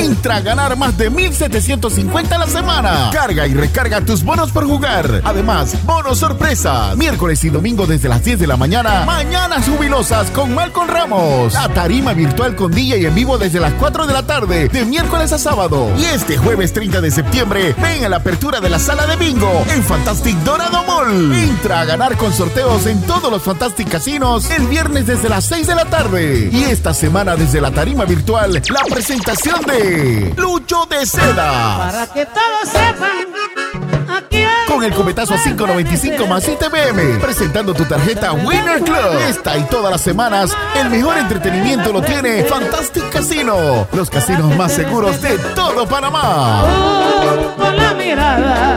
entra a ganar más de 1750 a la semana. Carga y recarga tus bonos por jugar. Además, bonos sorpresas. Miércoles y domingo desde las 10 de la mañana. Mañanas jubilosas con Malcolm Ramos. La tarima virtual con DJ en vivo desde las 4 de la tarde, de miércoles a sábado. Y este jueves 30 de septiembre, ven a la apertura de la sala de bingo en Fantastic Dorado Mall. Entra a ganar con sorteos en todos los Fantastic Casinos el viernes desde las 6 de la tarde. Y esta semana desde la tarima virtual la presentación de Lucho de Seda. Para que todos sepan, Con el cometazo a 5.95 más ITBM. Presentando tu tarjeta Winner Club. Esta y todas las semanas, el mejor entretenimiento lo tiene Fantastic Casino. Los casinos más seguros de todo Panamá. con la mirada.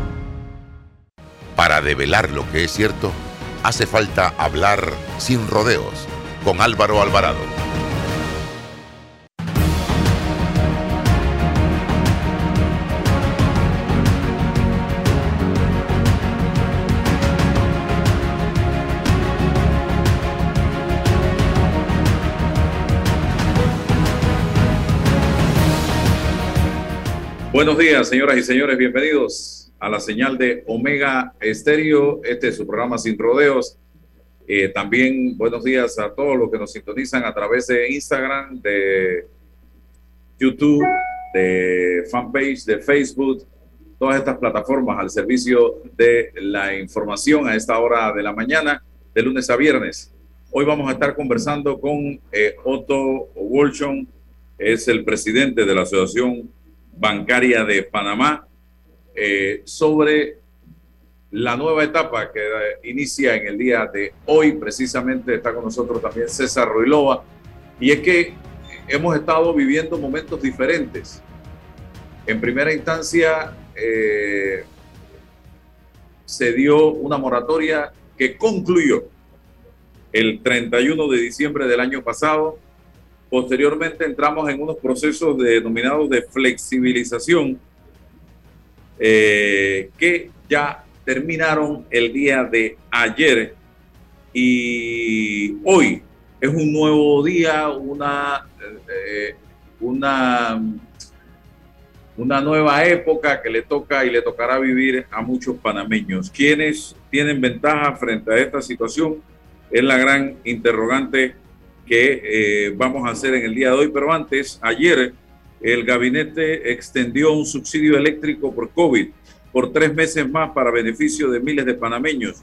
Para develar lo que es cierto, hace falta hablar sin rodeos con Álvaro Alvarado. Buenos días, señoras y señores, bienvenidos a la señal de Omega Estéreo. Este es su programa Sin Rodeos. Eh, también buenos días a todos los que nos sintonizan a través de Instagram, de YouTube, de fanpage, de Facebook, todas estas plataformas al servicio de la información a esta hora de la mañana, de lunes a viernes. Hoy vamos a estar conversando con eh, Otto Wolchon, es el presidente de la Asociación Bancaria de Panamá, eh, sobre la nueva etapa que inicia en el día de hoy. Precisamente está con nosotros también César Ruilova. Y es que hemos estado viviendo momentos diferentes. En primera instancia, eh, se dio una moratoria que concluyó el 31 de diciembre del año pasado. Posteriormente entramos en unos procesos denominados de flexibilización eh, que ya terminaron el día de ayer y hoy es un nuevo día, una, eh, una, una nueva época que le toca y le tocará vivir a muchos panameños. ¿Quiénes tienen ventaja frente a esta situación? Es la gran interrogante que eh, vamos a hacer en el día de hoy, pero antes, ayer el gabinete extendió un subsidio eléctrico por COVID por tres meses más para beneficio de miles de panameños.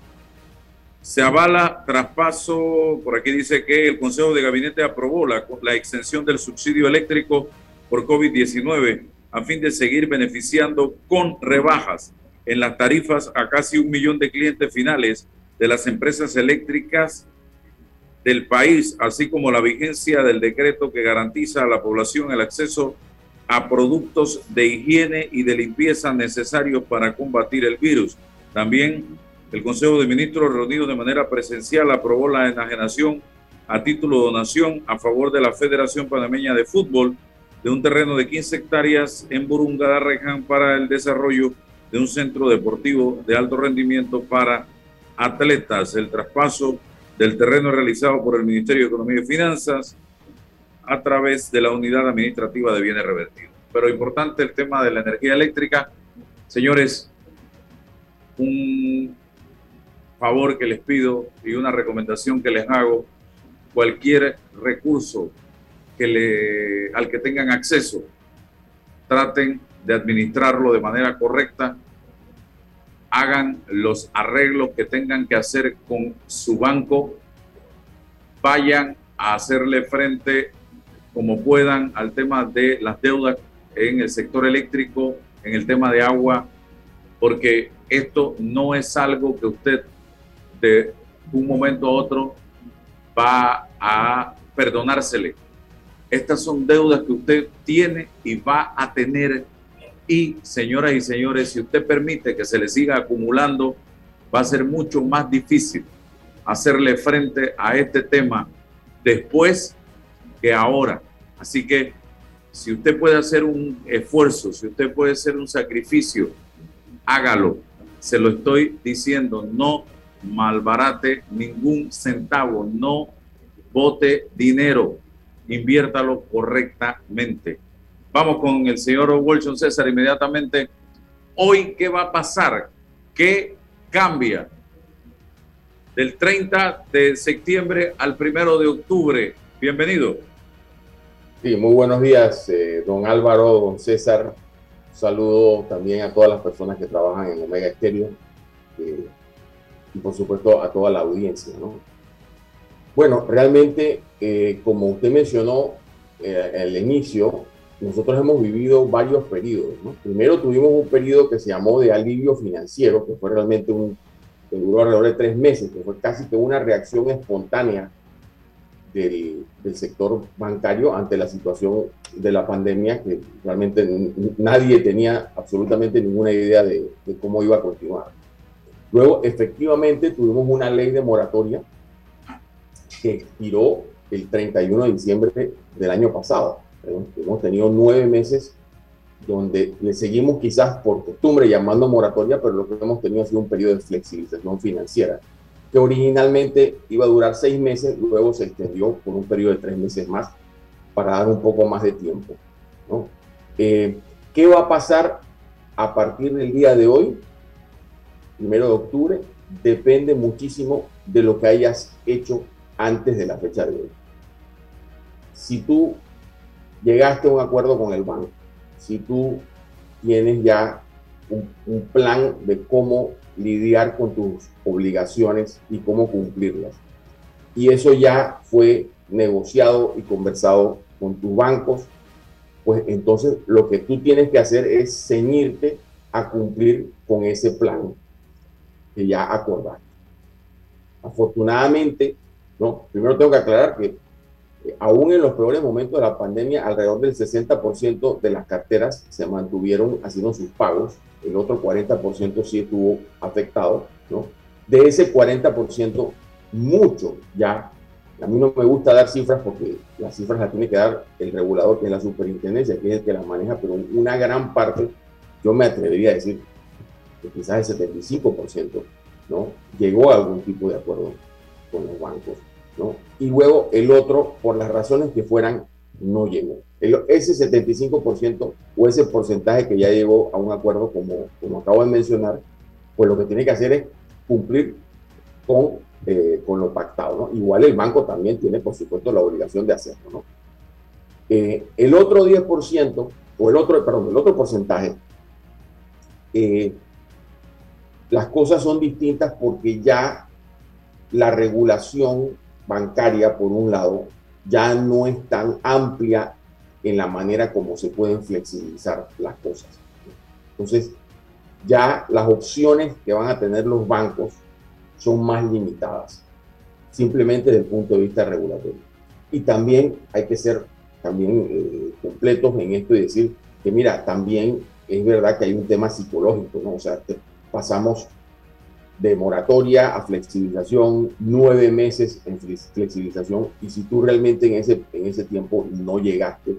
Se avala traspaso, por aquí dice que el Consejo de Gabinete aprobó la, la extensión del subsidio eléctrico por COVID-19 a fin de seguir beneficiando con rebajas en las tarifas a casi un millón de clientes finales de las empresas eléctricas del país, así como la vigencia del decreto que garantiza a la población el acceso a productos de higiene y de limpieza necesarios para combatir el virus. También el Consejo de Ministros, reunido de manera presencial, aprobó la enajenación a título de donación a favor de la Federación Panameña de Fútbol de un terreno de 15 hectáreas en Burunga Rejan para el desarrollo de un centro deportivo de alto rendimiento para atletas. El traspaso del terreno realizado por el Ministerio de Economía y Finanzas a través de la Unidad Administrativa de Bienes Revertidos. Pero importante el tema de la energía eléctrica. Señores, un favor que les pido y una recomendación que les hago, cualquier recurso que le, al que tengan acceso, traten de administrarlo de manera correcta, hagan los arreglos que tengan que hacer con su banco, vayan a hacerle frente como puedan al tema de las deudas en el sector eléctrico, en el tema de agua, porque esto no es algo que usted de un momento a otro va a perdonársele. Estas son deudas que usted tiene y va a tener. Y señoras y señores, si usted permite que se le siga acumulando, va a ser mucho más difícil hacerle frente a este tema después que ahora. Así que si usted puede hacer un esfuerzo, si usted puede hacer un sacrificio, hágalo. Se lo estoy diciendo, no malbarate ningún centavo, no bote dinero, inviértalo correctamente. Vamos con el señor Wilson César inmediatamente. Hoy, ¿qué va a pasar? ¿Qué cambia? Del 30 de septiembre al 1 de octubre. Bienvenido. Sí, muy buenos días, eh, don Álvaro, don César. saludo también a todas las personas que trabajan en Omega Estéreo eh, y por supuesto a toda la audiencia. ¿no? Bueno, realmente, eh, como usted mencionó al inicio, nosotros hemos vivido varios periodos. ¿no? Primero tuvimos un periodo que se llamó de alivio financiero, que fue realmente un, que duró alrededor de tres meses, que fue casi que una reacción espontánea del, del, sector bancario ante la situación de la pandemia, que realmente nadie tenía absolutamente ninguna idea de, de cómo iba a continuar. Luego, efectivamente, tuvimos una ley de moratoria que expiró el 31 de diciembre del año pasado. Hemos tenido nueve meses donde le seguimos quizás por costumbre llamando moratoria, pero lo que hemos tenido ha sido un periodo de flexibilización financiera que originalmente iba a durar seis meses, luego se extendió por un periodo de tres meses más para dar un poco más de tiempo. ¿no? Eh, ¿Qué va a pasar a partir del día de hoy, primero de octubre? Depende muchísimo de lo que hayas hecho antes de la fecha de hoy. Si tú llegaste a un acuerdo con el banco, si tú tienes ya un, plan de cómo lidiar con tus obligaciones y cómo cumplirlas. Y eso ya fue negociado y conversado con tus bancos, pues entonces lo que tú tienes que hacer es ceñirte a cumplir con ese plan que ya acordaste. Afortunadamente, no, primero tengo que aclarar que eh, aún en los peores momentos de la pandemia, alrededor del 60% de las carteras se mantuvieron haciendo sus pagos el otro 40% sí estuvo afectado, ¿no? De ese 40%, mucho ya, a mí no me gusta dar cifras porque las cifras las tiene que dar el regulador, que es la superintendencia, que es el que las maneja, pero una gran parte, yo me atrevería a decir que quizás el 75%, ¿no? Llegó a algún tipo de acuerdo con los bancos, Y luego el otro, por las razones que fueran, no llegó ese 75% o ese porcentaje que ya llegó a un acuerdo, como, como acabo de mencionar, pues lo que tiene que hacer es cumplir con, eh, con lo pactado. ¿no? Igual el banco también tiene, por supuesto, la obligación de hacerlo. ¿no? Eh, el otro 10%, o el otro, perdón, el otro porcentaje, eh, las cosas son distintas porque ya la regulación bancaria, por un lado, ya no es tan amplia en la manera como se pueden flexibilizar las cosas. Entonces, ya las opciones que van a tener los bancos son más limitadas, simplemente desde el punto de vista regulatorio. Y también hay que ser también eh, completos en esto y decir que, mira, también es verdad que hay un tema psicológico, ¿no? O sea, pasamos de moratoria a flexibilización, nueve meses en flexibilización, y si tú realmente en ese, en ese tiempo no llegaste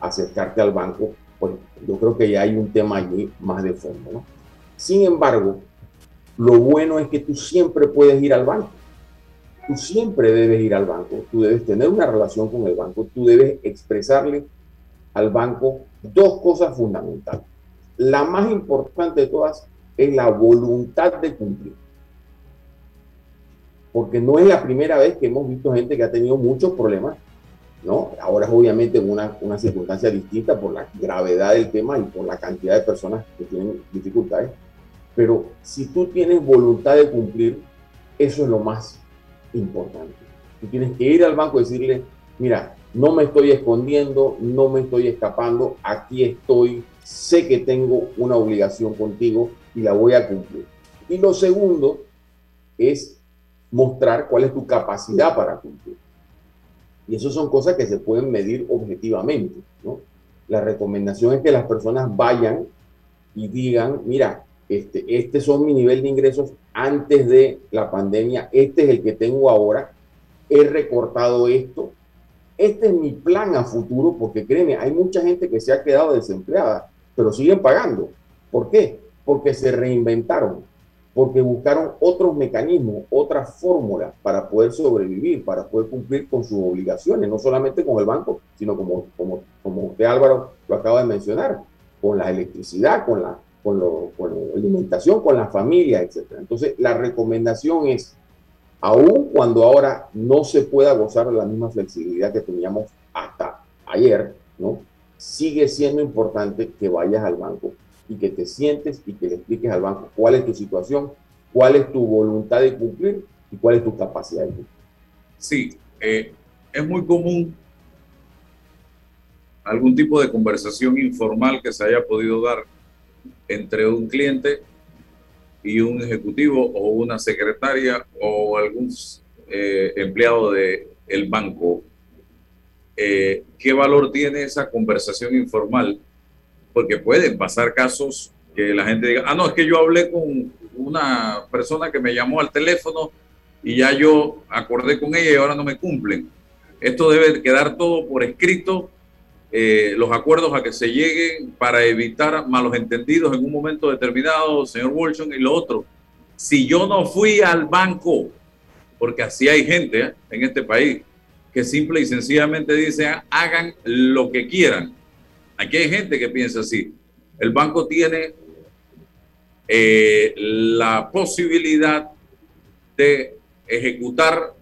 a acercarte al banco, pues yo creo que ya hay un tema allí más de fondo. ¿no? Sin embargo, lo bueno es que tú siempre puedes ir al banco. Tú siempre debes ir al banco, tú debes tener una relación con el banco, tú debes expresarle al banco dos cosas fundamentales. La más importante de todas es la voluntad de cumplir. Porque no es la primera vez que hemos visto gente que ha tenido muchos problemas, ¿no? Ahora es obviamente en una, una circunstancia distinta por la gravedad del tema y por la cantidad de personas que tienen dificultades. Pero si tú tienes voluntad de cumplir, eso es lo más importante. Tú tienes que ir al banco y decirle, mira, no me estoy escondiendo, no me estoy escapando, aquí estoy, sé que tengo una obligación contigo y la voy a cumplir. Y lo segundo es mostrar cuál es tu capacidad para cumplir. Y eso son cosas que se pueden medir objetivamente. ¿no? La recomendación es que las personas vayan y digan, mira, este, este son mi nivel de ingresos antes de la pandemia, este es el que tengo ahora, he recortado esto, este es mi plan a futuro, porque créeme, hay mucha gente que se ha quedado desempleada, pero siguen pagando. ¿Por qué? Porque se reinventaron, porque buscaron otros mecanismos, otras fórmulas para poder sobrevivir, para poder cumplir con sus obligaciones, no solamente con el banco, sino como, como, como usted Álvaro lo acaba de mencionar, con la electricidad, con la, con, con la alimentación, con la familia, etc. Entonces, la recomendación es aun cuando ahora no se pueda gozar de la misma flexibilidad que teníamos hasta ayer, ¿no? Sigue siendo importante que vayas al banco y que te sientes y que le expliques al banco cuál es tu situación, cuál es tu voluntad de cumplir y cuál es tu capacidad de cumplir. Sí, eh, es muy común algún tipo de conversación informal que se haya podido dar entre un cliente y un ejecutivo o una secretaria o algún eh, empleado del el banco, eh, ¿qué valor tiene esa conversación informal? Porque pueden pasar casos que la gente diga, ah, no, es que yo hablé con una persona que me llamó al teléfono y ya yo acordé con ella y ahora no me cumplen. Esto debe quedar todo por escrito eh, los acuerdos a que se lleguen para evitar malos entendidos en un momento determinado, señor Wilson, y lo otro. Si yo no fui al banco, porque así hay gente ¿eh? en este país que simple y sencillamente dice hagan lo que quieran. Aquí hay gente que piensa así. El banco tiene eh, la posibilidad de ejecutar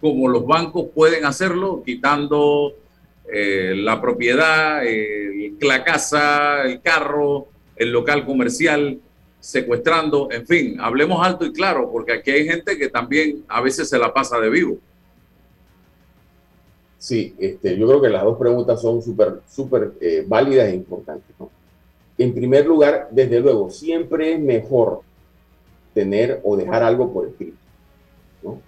como los bancos pueden hacerlo, quitando eh, la propiedad, la casa, el carro, el local comercial, secuestrando, en fin, hablemos alto y claro, porque aquí hay gente que también a veces se la pasa de vivo. Sí, este, yo creo que las dos preguntas son súper, súper eh, válidas e importantes. En primer lugar, desde luego, siempre es mejor tener o dejar algo por escrito. ¿no?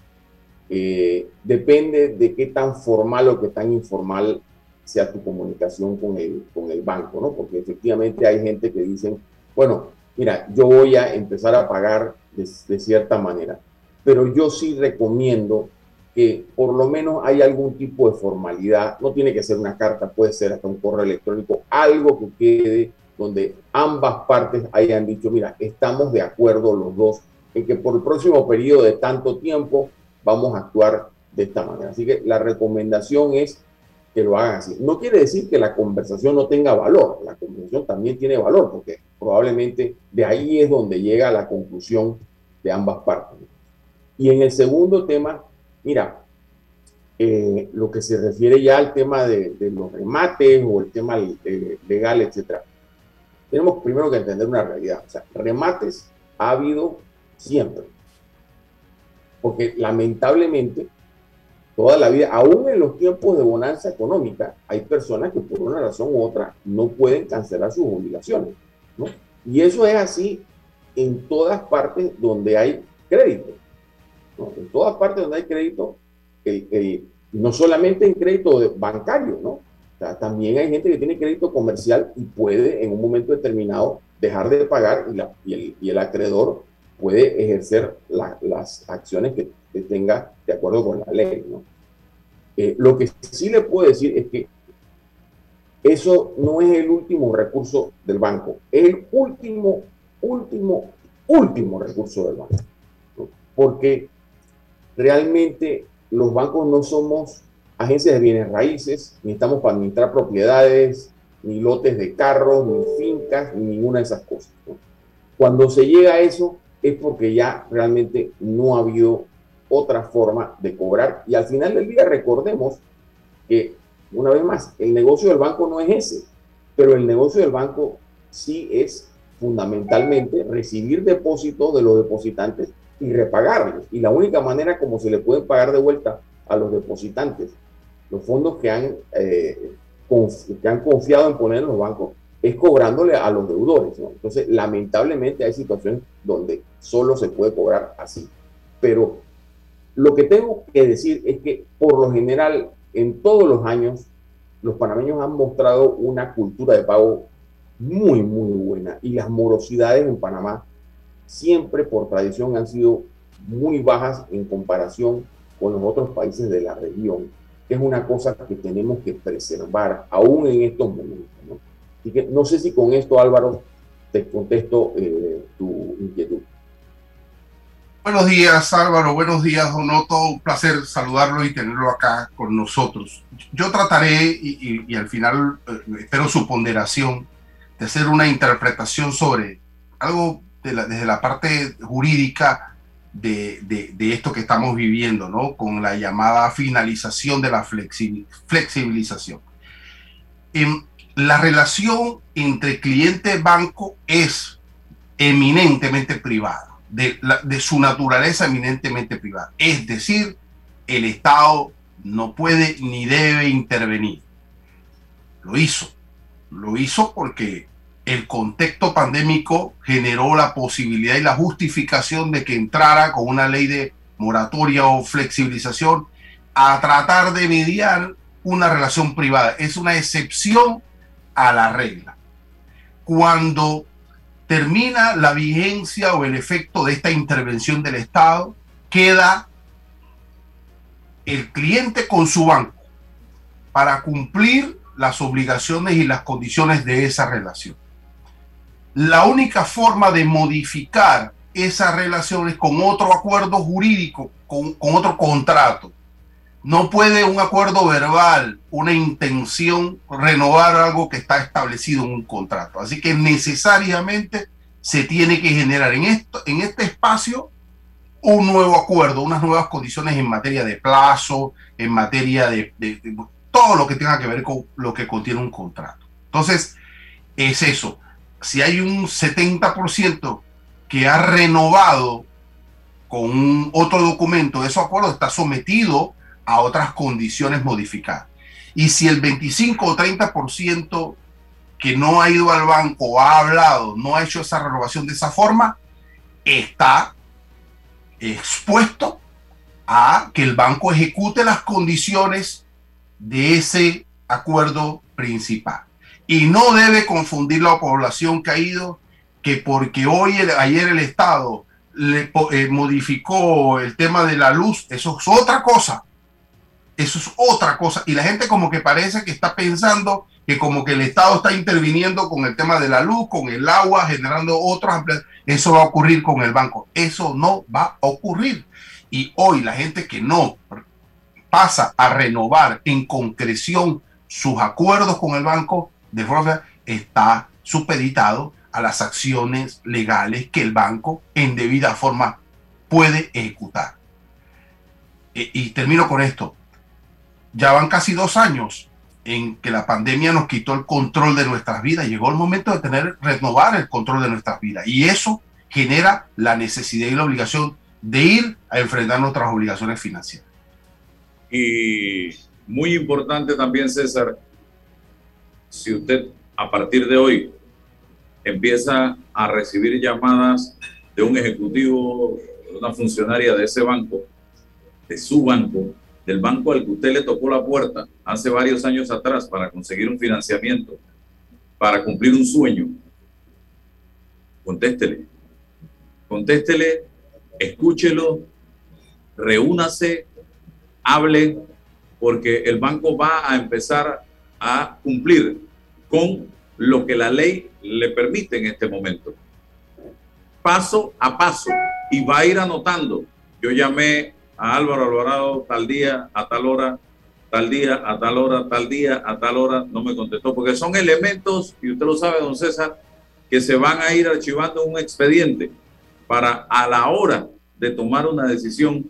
Eh, depende de qué tan formal o qué tan informal sea tu comunicación con el, con el banco, ¿no? Porque efectivamente hay gente que dicen, bueno, mira, yo voy a empezar a pagar de, de cierta manera, pero yo sí recomiendo que por lo menos hay algún tipo de formalidad, no tiene que ser una carta, puede ser hasta un correo electrónico, algo que quede donde ambas partes hayan dicho, mira, estamos de acuerdo los dos en que por el próximo periodo de tanto tiempo vamos a actuar de esta manera. Así que la recomendación es que lo hagan así. No quiere decir que la conversación no tenga valor, la conversación también tiene valor, porque probablemente de ahí es donde llega la conclusión de ambas partes. Y en el segundo tema, mira, eh, lo que se refiere ya al tema de, los remates o el tema legal, etcétera, tenemos primero que entender una realidad. O sea, remates ha habido siempre. Porque lamentablemente, toda la vida, aún en los tiempos de bonanza económica, hay personas que por una razón u otra no pueden cancelar sus obligaciones. ¿no? Y eso es así en todas partes donde hay crédito. ¿No? En todas partes donde hay crédito, no solamente en crédito bancario, ¿no? también hay gente que tiene crédito comercial y puede en un momento determinado dejar de pagar y, el, acreedor puede ejercer las acciones que, tenga de acuerdo con la ley. Eh, lo que sí le puedo decir es que eso no es el último recurso del banco, es el último, último, último recurso del banco. Porque realmente los bancos no somos agencias de bienes raíces, ni estamos para administrar propiedades, ni lotes de carros, ni fincas, ni ninguna de esas cosas. Cuando se llega a eso es porque ya realmente no ha habido otra forma de cobrar. Y al final del día recordemos que, una vez más, el negocio del banco no es ese, pero el negocio del banco sí es fundamentalmente recibir depósitos de los depositantes y repagarlos. Y la única manera como se le puede pagar de vuelta a los depositantes los fondos que han, eh, que han confiado en poner en los bancos es cobrándole a los deudores. Entonces, lamentablemente hay situaciones donde solo se puede cobrar así. Pero lo que tengo que decir es que por lo general, en todos los años, los panameños han mostrado una cultura de pago muy, muy buena. Y las morosidades en Panamá siempre por tradición han sido muy bajas en comparación con los otros países de la región es una cosa que tenemos que preservar aún en estos momentos. ¿no? Así que no sé si con esto, Álvaro, te contesto eh, tu inquietud. Buenos días, Álvaro. Buenos días, Donoto. Un placer saludarlo y tenerlo acá con nosotros. Yo trataré, y, al final eh, espero su ponderación, de hacer una interpretación sobre algo desde la parte jurídica de, esto que estamos viviendo, ¿no? Con la llamada finalización de la flexibilización. Em, la relación entre cliente-banco es eminentemente privada, de, de su naturaleza eminentemente privada. Es decir, el Estado no puede ni debe intervenir. Lo hizo. Lo hizo porque el contexto pandémico generó la posibilidad y la justificación de que entrara con una ley de moratoria o flexibilización a tratar de mediar una relación privada. Es una excepción a la regla. Cuando termina la vigencia o el efecto de esta intervención del Estado, queda el cliente con su banco para cumplir las obligaciones y las condiciones de esa relación la única forma de modificar esas relaciones con otro acuerdo jurídico, con, otro contrato. No puede un acuerdo verbal, una intención, renovar algo que está establecido en un contrato. Así que necesariamente se tiene que generar en, esto, en este espacio un nuevo acuerdo, unas nuevas condiciones en materia de plazo, en materia de todo lo que tenga que ver con lo que contiene un contrato. Entonces, es eso si hay un 70% que ha renovado con otro documento, ese acuerdo está sometido a otras condiciones modificadas. Y si el 25 o 30% que no ha ido al banco ha hablado, no ha hecho esa renovación de esa forma, está expuesto a que el banco ejecute las condiciones de ese acuerdo principal. Y no debe confundir la población ido, que porque hoy, ayer el Estado le eh, modificó el tema de la luz, eso es otra cosa. Eso es otra cosa. Y la gente como que parece que está pensando que como que el Estado está interviniendo con el tema de la luz, con el agua, generando otros Eso va a ocurrir con el banco. Eso no va a ocurrir. Y hoy la gente que no pasa a renovar en concreción sus acuerdos con el banco, de forma está supeditado a las acciones legales que el banco en debida forma puede ejecutar. E, y termino con esto. Ya van casi dos años en que la pandemia nos quitó el control de nuestras vidas. Llegó el momento de tener, renovar el control de nuestras vidas. Y eso genera la necesidad y la obligación de ir a enfrentar nuestras obligaciones financieras. Y muy importante también, César, si usted a partir de hoy empieza a recibir llamadas de un ejecutivo, de una funcionaria de ese banco, de su banco, del banco al que usted le tocó la puerta hace varios años atrás para conseguir un financiamiento, para cumplir un sueño, contéstele. Contéstele, escúchelo, reúnase, hable, porque el banco va a empezar a cumplir con lo que la ley le permite en este momento. Paso a paso. Y va a ir anotando. Yo llamé a Álvaro Alvarado tal día, a tal hora, tal día, a tal hora, tal día, a tal hora. No me contestó, porque son elementos, y usted lo sabe, don César, que se van a ir archivando un expediente para a la hora de tomar una decisión,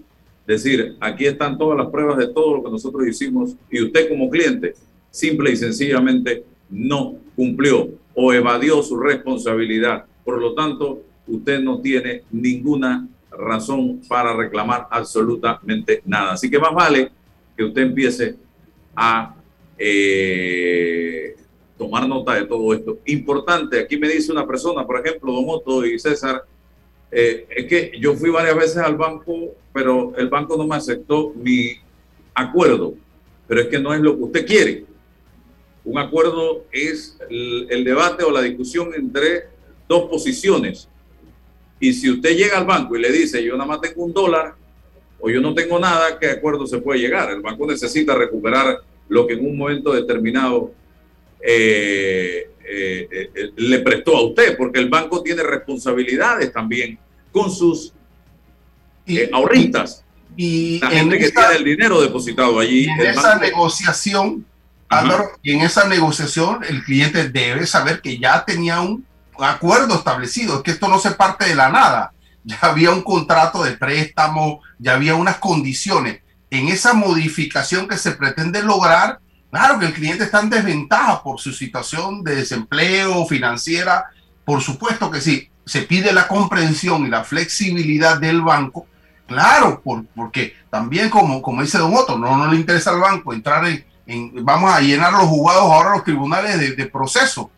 decir, aquí están todas las pruebas de todo lo que nosotros hicimos y usted como cliente, simple y sencillamente, no cumplió o evadió su responsabilidad. Por lo tanto, usted no tiene ninguna razón para reclamar absolutamente nada. Así que más vale que usted empiece a eh, tomar nota de todo esto. Importante, aquí me dice una persona, por ejemplo, Don Otto y César, eh, es que yo fui varias veces al banco, pero el banco no me aceptó mi acuerdo, pero es que no es lo que usted quiere. Un acuerdo es el, debate o la discusión entre dos posiciones. Y si usted llega al banco y le dice, yo nada más tengo un dólar o yo no tengo nada, ¿qué acuerdo se puede llegar? El banco necesita recuperar lo que en un momento determinado eh, eh, eh, le prestó a usted, porque el banco tiene responsabilidades también con sus ahorristas. Y, la gente que tiene el dinero depositado allí. En esa negociación y en esa negociación el cliente debe saber que ya tenía un acuerdo establecido, que esto no se parte de la nada. Ya había un contrato de préstamo, ya había unas condiciones. En esa modificación que se pretende lograr, claro que el cliente está en desventaja por su situación de desempleo financiera. Por supuesto que sí, se pide la comprensión y la flexibilidad del banco. Claro, porque también como, como dice Don Otto, no, no le interesa al banco entrar en, vamos a llenar los jugados ahora los tribunales de, proceso.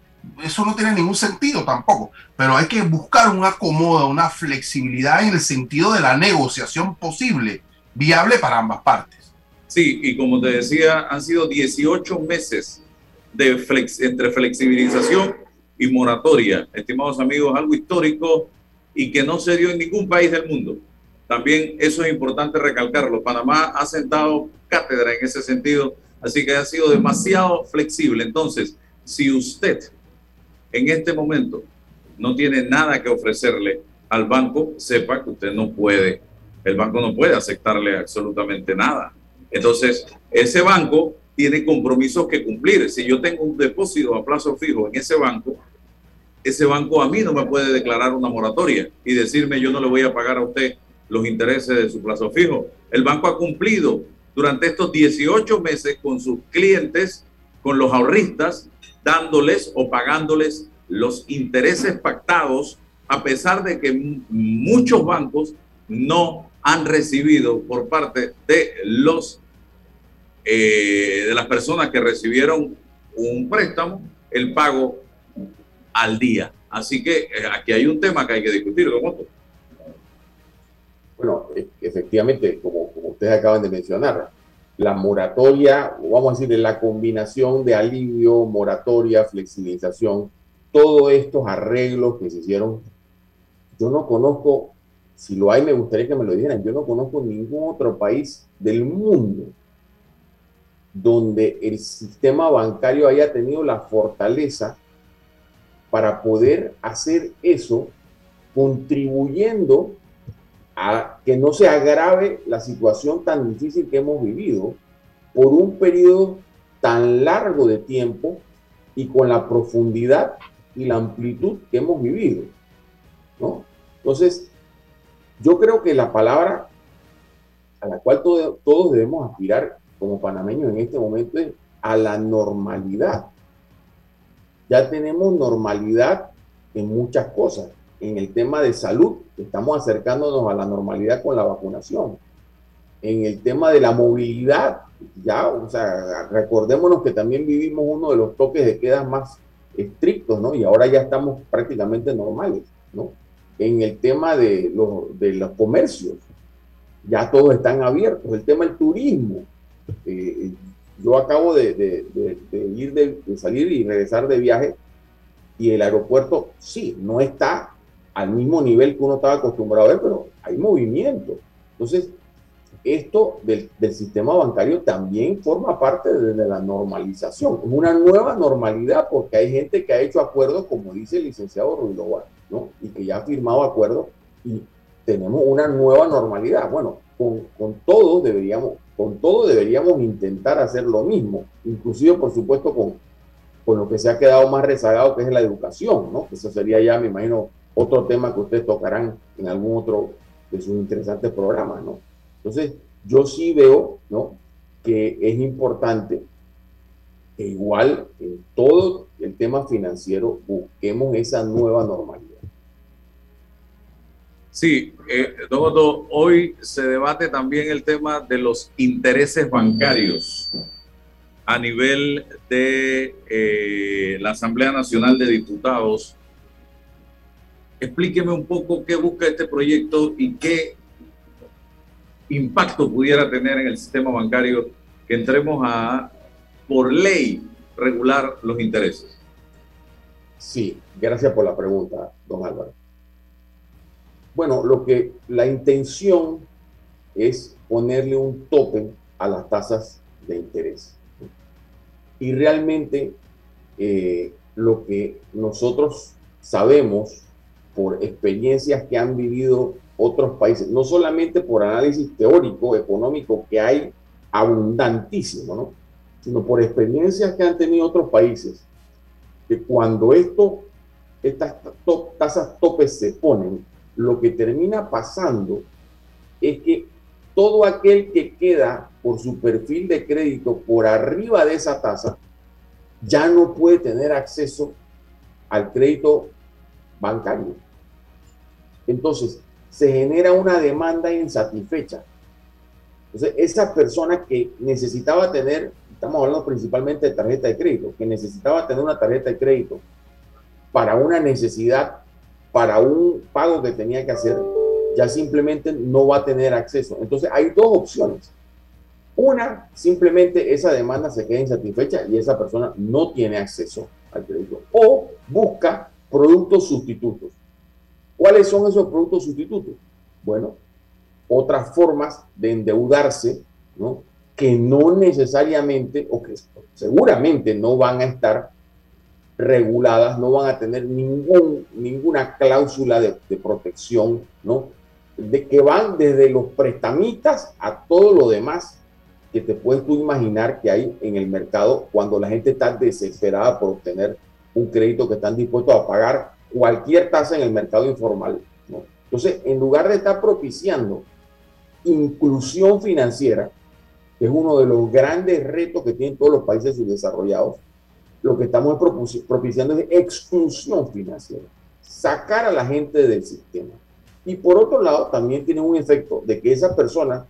Eso no tiene ningún sentido tampoco, pero hay que buscar un acomodo, una flexibilidad en el sentido de la negociación posible, viable para ambas partes. Sí, y como te decía, han sido 18 meses de flex, entre flexibilización y moratoria, estimados amigos, algo histórico y que no se dio en ningún país del mundo. También eso es importante recalcarlo. Panamá ha sentado cátedra en ese sentido Así que ha sido demasiado flexible. Entonces, si usted en este momento no tiene nada que ofrecerle al banco, sepa que usted no puede, el banco no puede aceptarle absolutamente nada. Entonces, ese banco tiene compromisos que cumplir. Si yo tengo un depósito a plazo fijo en ese banco, ese banco a mí no me puede declarar una moratoria y decirme yo no le voy a pagar a usted los intereses de su plazo fijo. El banco ha cumplido durante estos 18 meses con sus clientes, con los ahorristas, dándoles o pagándoles los intereses pactados, a pesar de que muchos bancos no han recibido por parte de los eh, de las personas que recibieron un préstamo el pago al día. Así que eh, aquí hay un tema que hay que discutir, don bueno, e, efectivamente, como, ustedes acaban de mencionar, la moratoria, vamos a decir, la combinación de alivio, moratoria, flexibilización, todos estos arreglos que se hicieron, yo no conozco, si lo hay me gustaría que me lo dijeran, yo no conozco ningún otro país del mundo donde el sistema bancario haya tenido la fortaleza para poder hacer eso, contribuyendo que no se agrave la situación tan difícil que hemos vivido por un periodo tan largo de tiempo y con la profundidad y la amplitud que hemos vivido. ¿no? Entonces, yo creo que la palabra a la cual todos debemos aspirar como panameños en este momento es a la normalidad. Ya tenemos normalidad en muchas cosas en el tema de salud, estamos acercándonos a la normalidad con la vacunación. En el tema de la movilidad, ya, o sea, recordémonos que también vivimos uno de los toques de queda más estrictos, ¿no? Y ahora ya estamos prácticamente normales, ¿no? En el tema de los, de los comercios, ya todos están abiertos. El tema del turismo. Eh, yo acabo de, de, ir de, salir y regresar de viaje y el aeropuerto sí, no está al mismo nivel que uno estaba acostumbrado a ver, pero hay movimiento. Entonces, esto del, sistema bancario también forma parte de, la normalización, una nueva normalidad porque hay gente que ha hecho acuerdos, como dice el licenciado Ruiloba, ¿no? Y que ya ha firmado acuerdos y tenemos una nueva normalidad. Bueno, con, con todo deberíamos, con todo deberíamos intentar hacer lo mismo, inclusive por supuesto con, con lo que se ha quedado más rezagado, que es la educación, ¿no? Eso sería ya, me imagino, otro tema que ustedes tocarán en algún otro de sus interesantes programas, ¿no? Entonces, yo sí veo, ¿no? Que es importante que igual en todo el tema financiero busquemos esa nueva normalidad. Sí, eh, don hoy se debate también el tema de los intereses bancarios a nivel de eh, la Asamblea Nacional de Diputados. Explíqueme un poco qué busca este proyecto y qué impacto pudiera tener en el sistema bancario que entremos a, por ley, regular los intereses. Sí, gracias por la pregunta, don Álvaro. Bueno, lo que la intención es ponerle un tope a las tasas de interés. Y realmente eh, lo que nosotros sabemos por experiencias que han vivido otros países, no solamente por análisis teórico, económico, que hay abundantísimo, ¿no? sino por experiencias que han tenido otros países, que cuando esto, estas tasas topes se ponen, lo que termina pasando es que todo aquel que queda por su perfil de crédito por arriba de esa tasa ya no puede tener acceso al crédito bancario. Entonces, se genera una demanda insatisfecha. Entonces, esa persona que necesitaba tener, estamos hablando principalmente de tarjeta de crédito, que necesitaba tener una tarjeta de crédito para una necesidad para un pago que tenía que hacer, ya simplemente no va a tener acceso. Entonces hay dos opciones. Una, simplemente esa demanda se queda insatisfecha y esa persona no tiene acceso al crédito. O busca productos sustitutos. ¿Cuáles son esos productos sustitutos? Bueno, otras formas de endeudarse, ¿no? Que no necesariamente, o que seguramente no van a estar reguladas, no van a tener ninguna cláusula de, protección, ¿no? De que van desde los prestamistas a todo lo demás que te puedes tú imaginar que hay en el mercado cuando la gente está desesperada por obtener un crédito que están dispuestos a pagar cualquier tasa en el mercado informal. Entonces, en lugar de estar propiciando inclusión financiera, que es uno de los grandes retos que tienen todos los países subdesarrollados, lo que estamos propiciando es exclusión financiera, sacar a la gente del sistema. Y por otro lado, también tiene un efecto de que esas personas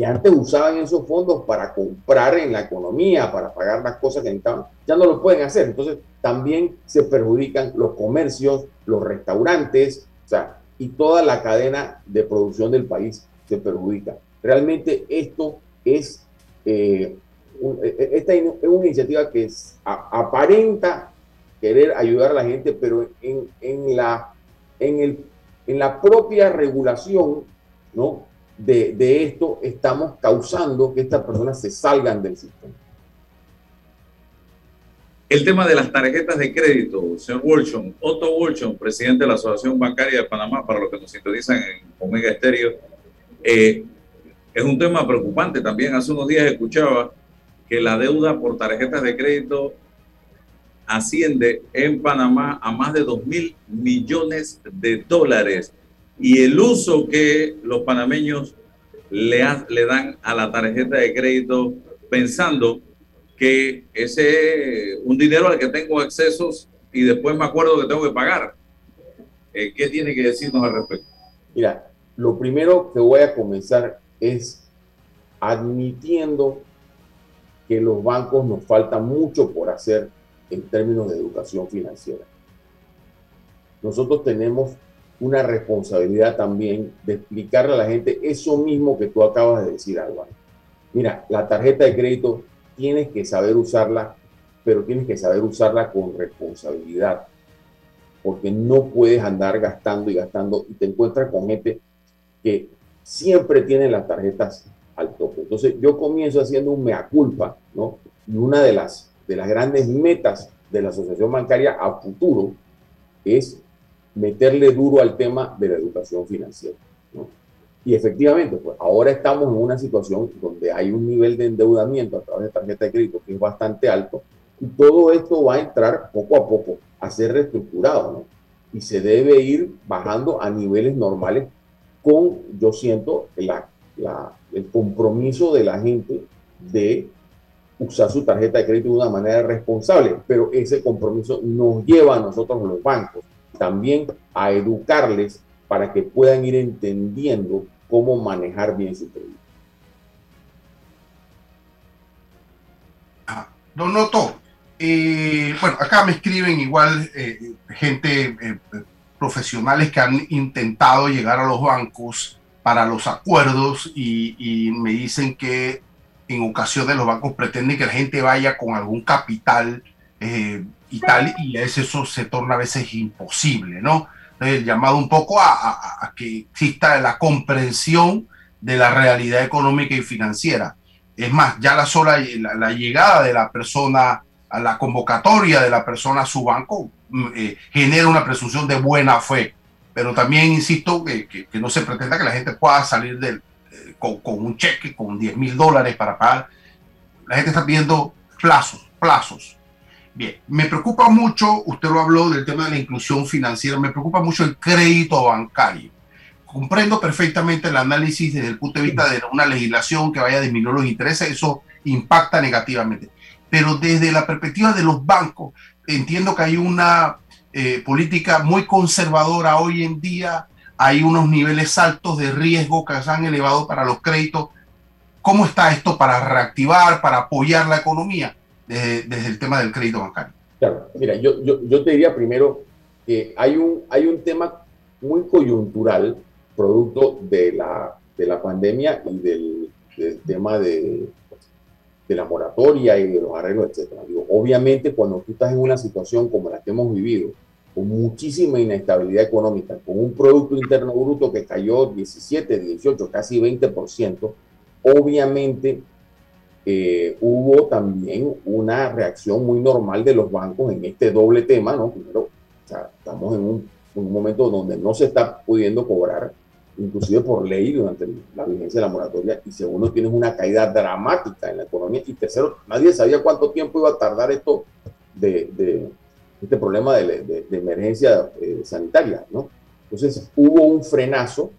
que antes usaban esos fondos para comprar en la economía, para pagar las cosas que necesitaban, ya no lo pueden hacer. Entonces, también se perjudican los comercios, los restaurantes, o sea, y toda la cadena de producción del país se perjudica. Realmente esto es eh, e, e, esta es una iniciativa que aparenta querer ayudar a la gente, pero en, la, en, el, en la propia regulación ¿no? De, esto estamos causando que estas personas se salgan del sistema. El tema de las tarjetas de crédito, señor Wolchon, Otto Wolchon, presidente de la Asociación Bancaria de Panamá, para los que nos sintonizan en Omega Estéreo, eh, es un tema preocupante también. Hace unos días escuchaba que la deuda por tarjetas de crédito asciende en Panamá a más de 2 mil millones de dólares y el uso que los panameños le, dan a la tarjeta de crédito pensando que ese un dinero al que tengo accesos y después me acuerdo que tengo que pagar. Eh, ¿Qué tiene que decirnos al respecto? Mira, lo primero que voy a comenzar es admitiendo que los bancos nos falta mucho por hacer en términos de educación financiera. Nosotros tenemos una responsabilidad también de explicarle a la gente eso mismo que tú acabas de decir, Álvaro. Mira, la tarjeta de crédito tienes que saber usarla, pero tienes que saber usarla con responsabilidad, porque no puedes andar gastando y gastando y te encuentras con gente que siempre tiene las tarjetas al tope. Entonces yo comienzo haciendo un mea culpa, ¿no? Y una de las, de las grandes metas de la asociación bancaria a futuro es meterle duro al tema de la educación financiera. ¿no? Y efectivamente, pues ahora estamos en una situación donde hay un nivel de endeudamiento a través de tarjeta de crédito que es bastante alto y todo esto va a entrar poco a poco a ser reestructurado, ¿no? Y se debe ir bajando a niveles normales con, yo siento, la, la, el compromiso de la gente de usar su tarjeta de crédito de una manera responsable, pero ese compromiso nos lleva a nosotros los bancos también a educarles para que puedan ir entendiendo cómo manejar bien su crédito. Ah, Don Noto, eh, bueno, acá me escriben igual eh, gente, eh, profesionales que han intentado llegar a los bancos para los acuerdos y, me dicen que en ocasiones los bancos pretenden que la gente vaya con algún capital y tal, y eso se torna a veces imposible, ¿no? El llamado un poco a, a, a, que exista la comprensión de la realidad económica y financiera. Es más, ya la sola la, la llegada de la persona a la convocatoria de la persona a su banco eh, genera una presunción de buena fe. Pero también insisto que, que, que no se pretenda que la gente pueda salir del, eh, con, con, un cheque, con 10 mil dólares para pagar. La gente está pidiendo plazos, plazos. Bien, me preocupa mucho, usted lo habló del tema de la inclusión financiera, me preocupa mucho el crédito bancario. Comprendo perfectamente el análisis desde el punto de vista de una legislación que vaya a disminuir los intereses, eso impacta negativamente. Pero desde la perspectiva de los bancos, entiendo que hay una eh, política muy conservadora hoy en día, hay unos niveles altos de riesgo que se han elevado para los créditos. ¿Cómo está esto para reactivar, para apoyar la economía? Desde, desde, el tema del crédito bancario? Claro, mira, yo, yo, yo, te diría primero que hay un, hay un tema muy coyuntural, producto de la, de la pandemia y del, del tema de, de, la moratoria y de los arreglos, etc. Digo, obviamente, cuando tú estás en una situación como la que hemos vivido, con muchísima inestabilidad económica, con un Producto Interno Bruto que cayó 17, 18, casi 20%, obviamente eh, hubo también una reacción muy normal de los bancos en este doble tema, ¿no? Primero, o sea, estamos en un, un, momento donde no se está pudiendo cobrar, inclusive por ley durante la vigencia de la moratoria, y segundo, tienes una caída dramática en la economía, y tercero, nadie sabía cuánto tiempo iba a tardar esto de, de este problema de, de, de emergencia eh, sanitaria, ¿no? Entonces, hubo un frenazo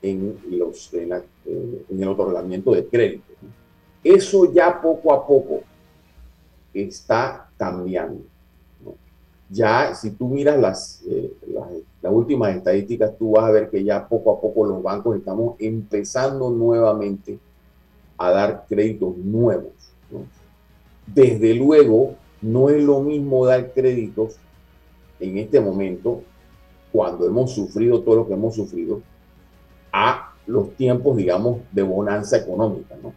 en, los, en, la, eh, en el otorgamiento de crédito. ¿no? Eso ya poco a poco está cambiando. Ya si tú miras las, eh, las, las, últimas estadísticas, tú vas a ver que ya poco a poco los bancos estamos empezando nuevamente a dar créditos nuevos. Desde luego, no es lo mismo dar créditos en este momento, cuando hemos sufrido todo lo que hemos sufrido, a los tiempos, digamos, de bonanza económica, ¿no?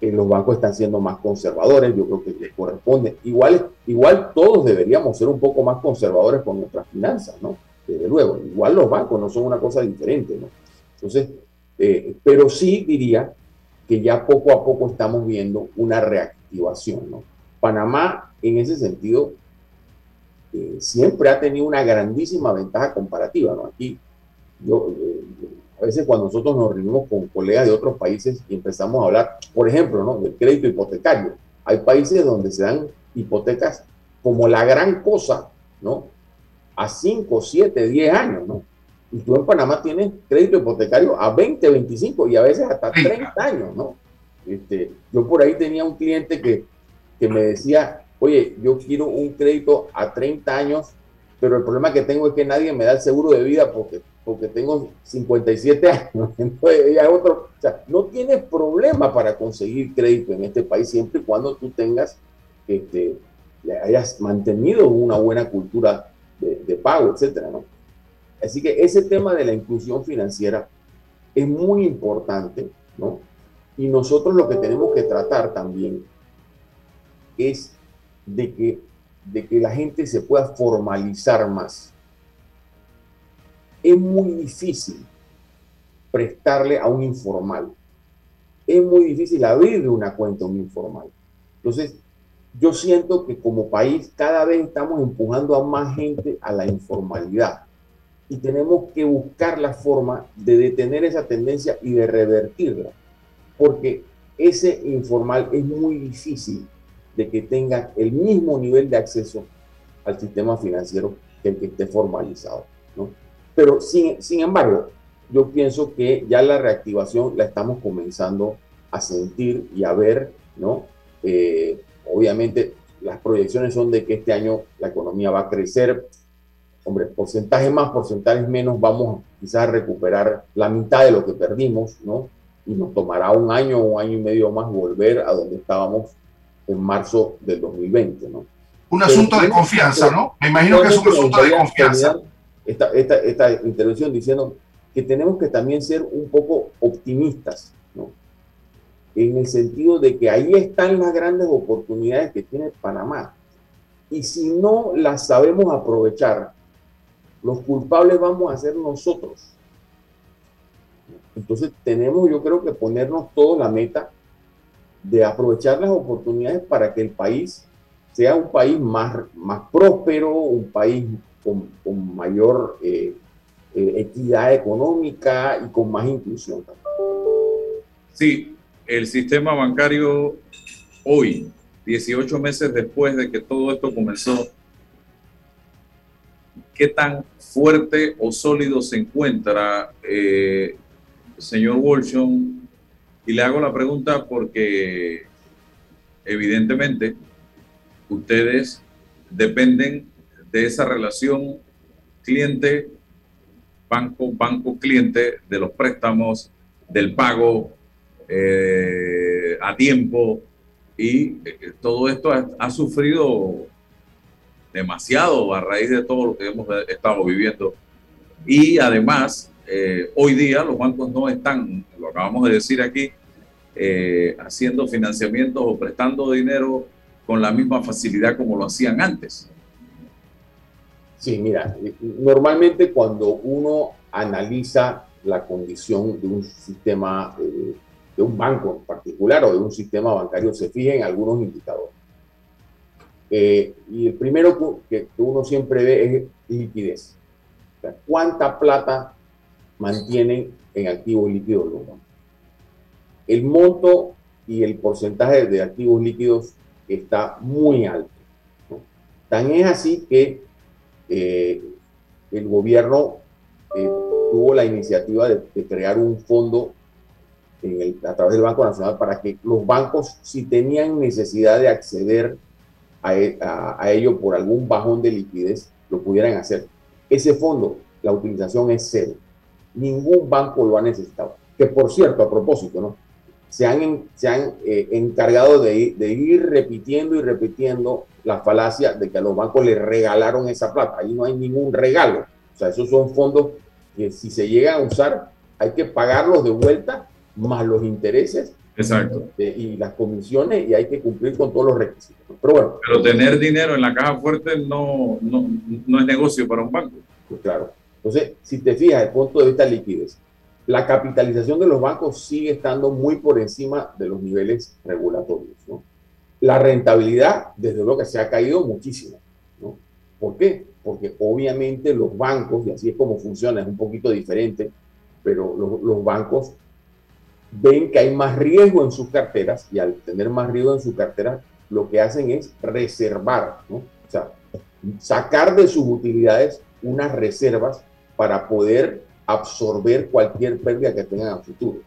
Los bancos están siendo más conservadores, yo creo que les corresponde. Igual, igual todos deberíamos ser un poco más conservadores con nuestras finanzas, ¿no? Desde luego, igual los bancos no son una cosa diferente, ¿no? Entonces, eh, pero sí diría que ya poco a poco estamos viendo una reactivación, ¿no? Panamá, en ese sentido, eh, siempre ha tenido una grandísima ventaja comparativa, ¿no? Aquí, yo, eh, a veces cuando nosotros nos reunimos con colegas de otros países y empezamos a hablar, por ejemplo, ¿no? del crédito hipotecario. Hay países donde se dan hipotecas como la gran cosa, ¿no? A 5, 7, 10 años, ¿no? Y tú en Panamá tienes crédito hipotecario a 20, 25 y a veces hasta 30 años, ¿no? Este, yo por ahí tenía un cliente que, que me decía, oye, yo quiero un crédito a 30 años, pero el problema que tengo es que nadie me da el seguro de vida porque, porque tengo 57 años. Entonces, otro, o sea, no tienes problema para conseguir crédito en este país siempre y cuando tú tengas, este, hayas mantenido una buena cultura de, de pago, etcétera, ¿no? Así que ese tema de la inclusión financiera es muy importante, ¿no? Y nosotros lo que tenemos que tratar también es de que, de que la gente se pueda formalizar más. Es muy difícil prestarle a un informal. Es muy difícil abrirle una cuenta a un informal. Entonces, yo siento que como país cada vez estamos empujando a más gente a la informalidad y tenemos que buscar la forma de detener esa tendencia y de revertirla, porque ese informal es muy difícil de que tenga el mismo nivel de acceso al sistema financiero que el que esté formalizado. ¿no? Pero sin, sin embargo, yo pienso que ya la reactivación la estamos comenzando a sentir y a ver, ¿no? Eh, obviamente las proyecciones son de que este año la economía va a crecer hombre, porcentaje más, porcentajes menos, vamos quizás a recuperar la mitad de lo que perdimos, ¿no? Y nos tomará un año, un año y medio más volver a donde estábamos en marzo del 2020, ¿no? Un asunto de confianza, ¿no? Me imagino que es un asunto de confianza. Esta, esta, esta intervención diciendo que tenemos que también ser un poco optimistas, ¿no? En el sentido de que ahí están las grandes oportunidades que tiene Panamá. Y si no las sabemos aprovechar, los culpables vamos a ser nosotros. Entonces tenemos, yo creo que ponernos todos la meta de aprovechar las oportunidades para que el país sea un país más, más próspero, un país con, mayor eh, eh, equidad económica y con más inclusión. Sí, el sistema bancario hoy, 18 meses después de que todo esto comenzó, ¿qué tan fuerte o sólido se encuentra, eh, señor Wolson? Y le hago la pregunta porque evidentemente ustedes dependen de esa relación cliente, banco, banco, cliente, de los préstamos, del pago eh, a tiempo y eh, todo esto ha sufrido demasiado a raíz de todo lo que hemos estado viviendo. Y además, eh, hoy día los bancos no están, lo acabamos de decir aquí, eh, haciendo financiamientos o prestando dinero con la misma facilidad como lo hacían antes. Sí, mira, normalmente cuando uno analiza la condición de un sistema, eh, de un banco en particular o de un sistema bancario, se fija en algunos indicadores. Eh, y el primero que, uno siempre ve es liquidez. ¿Cuánta plata mantienen en activos líquidos los bancos? El monto y el porcentaje de activos líquidos está muy alto. Tan es así que eh, el gobierno eh, tuvo la iniciativa de, crear un fondo a través del Banco Nacional para que los bancos, si tenían necesidad de acceder e, a, ello por algún bajón de liquidez, lo pudieran hacer. Ese fondo, la utilización es cero. Ningún banco lo ha necesitado. Que por cierto, a propósito, ¿no? Se han, se han eh, encargado de, de, ir repitiendo y repitiendo la falacia de que a los bancos les regalaron esa plata. Ahí no hay ningún regalo. O sea, esos son fondos que si se llegan a usar, hay que pagarlos de vuelta más los intereses Exacto. y las comisiones y hay que cumplir con todos los requisitos. Pero bueno. Pero tener dinero en la caja fuerte no, no, no es negocio para un banco. Pues claro. Entonces, si te fijas, el punto de vista liquidez, la capitalización de los bancos sigue estando muy por encima de los niveles regulatorios. ¿no? La rentabilidad, desde luego que se ha caído muchísimo. ¿no? ¿Por qué? Porque obviamente los bancos, y así es como funciona, es un poquito diferente, pero los, los bancos ven que hay más riesgo en sus carteras y al tener más riesgo en su cartera, lo que hacen es reservar, ¿no? O sea, sacar de sus utilidades unas reservas para poder absorber cualquier pérdida que tengan a futuro.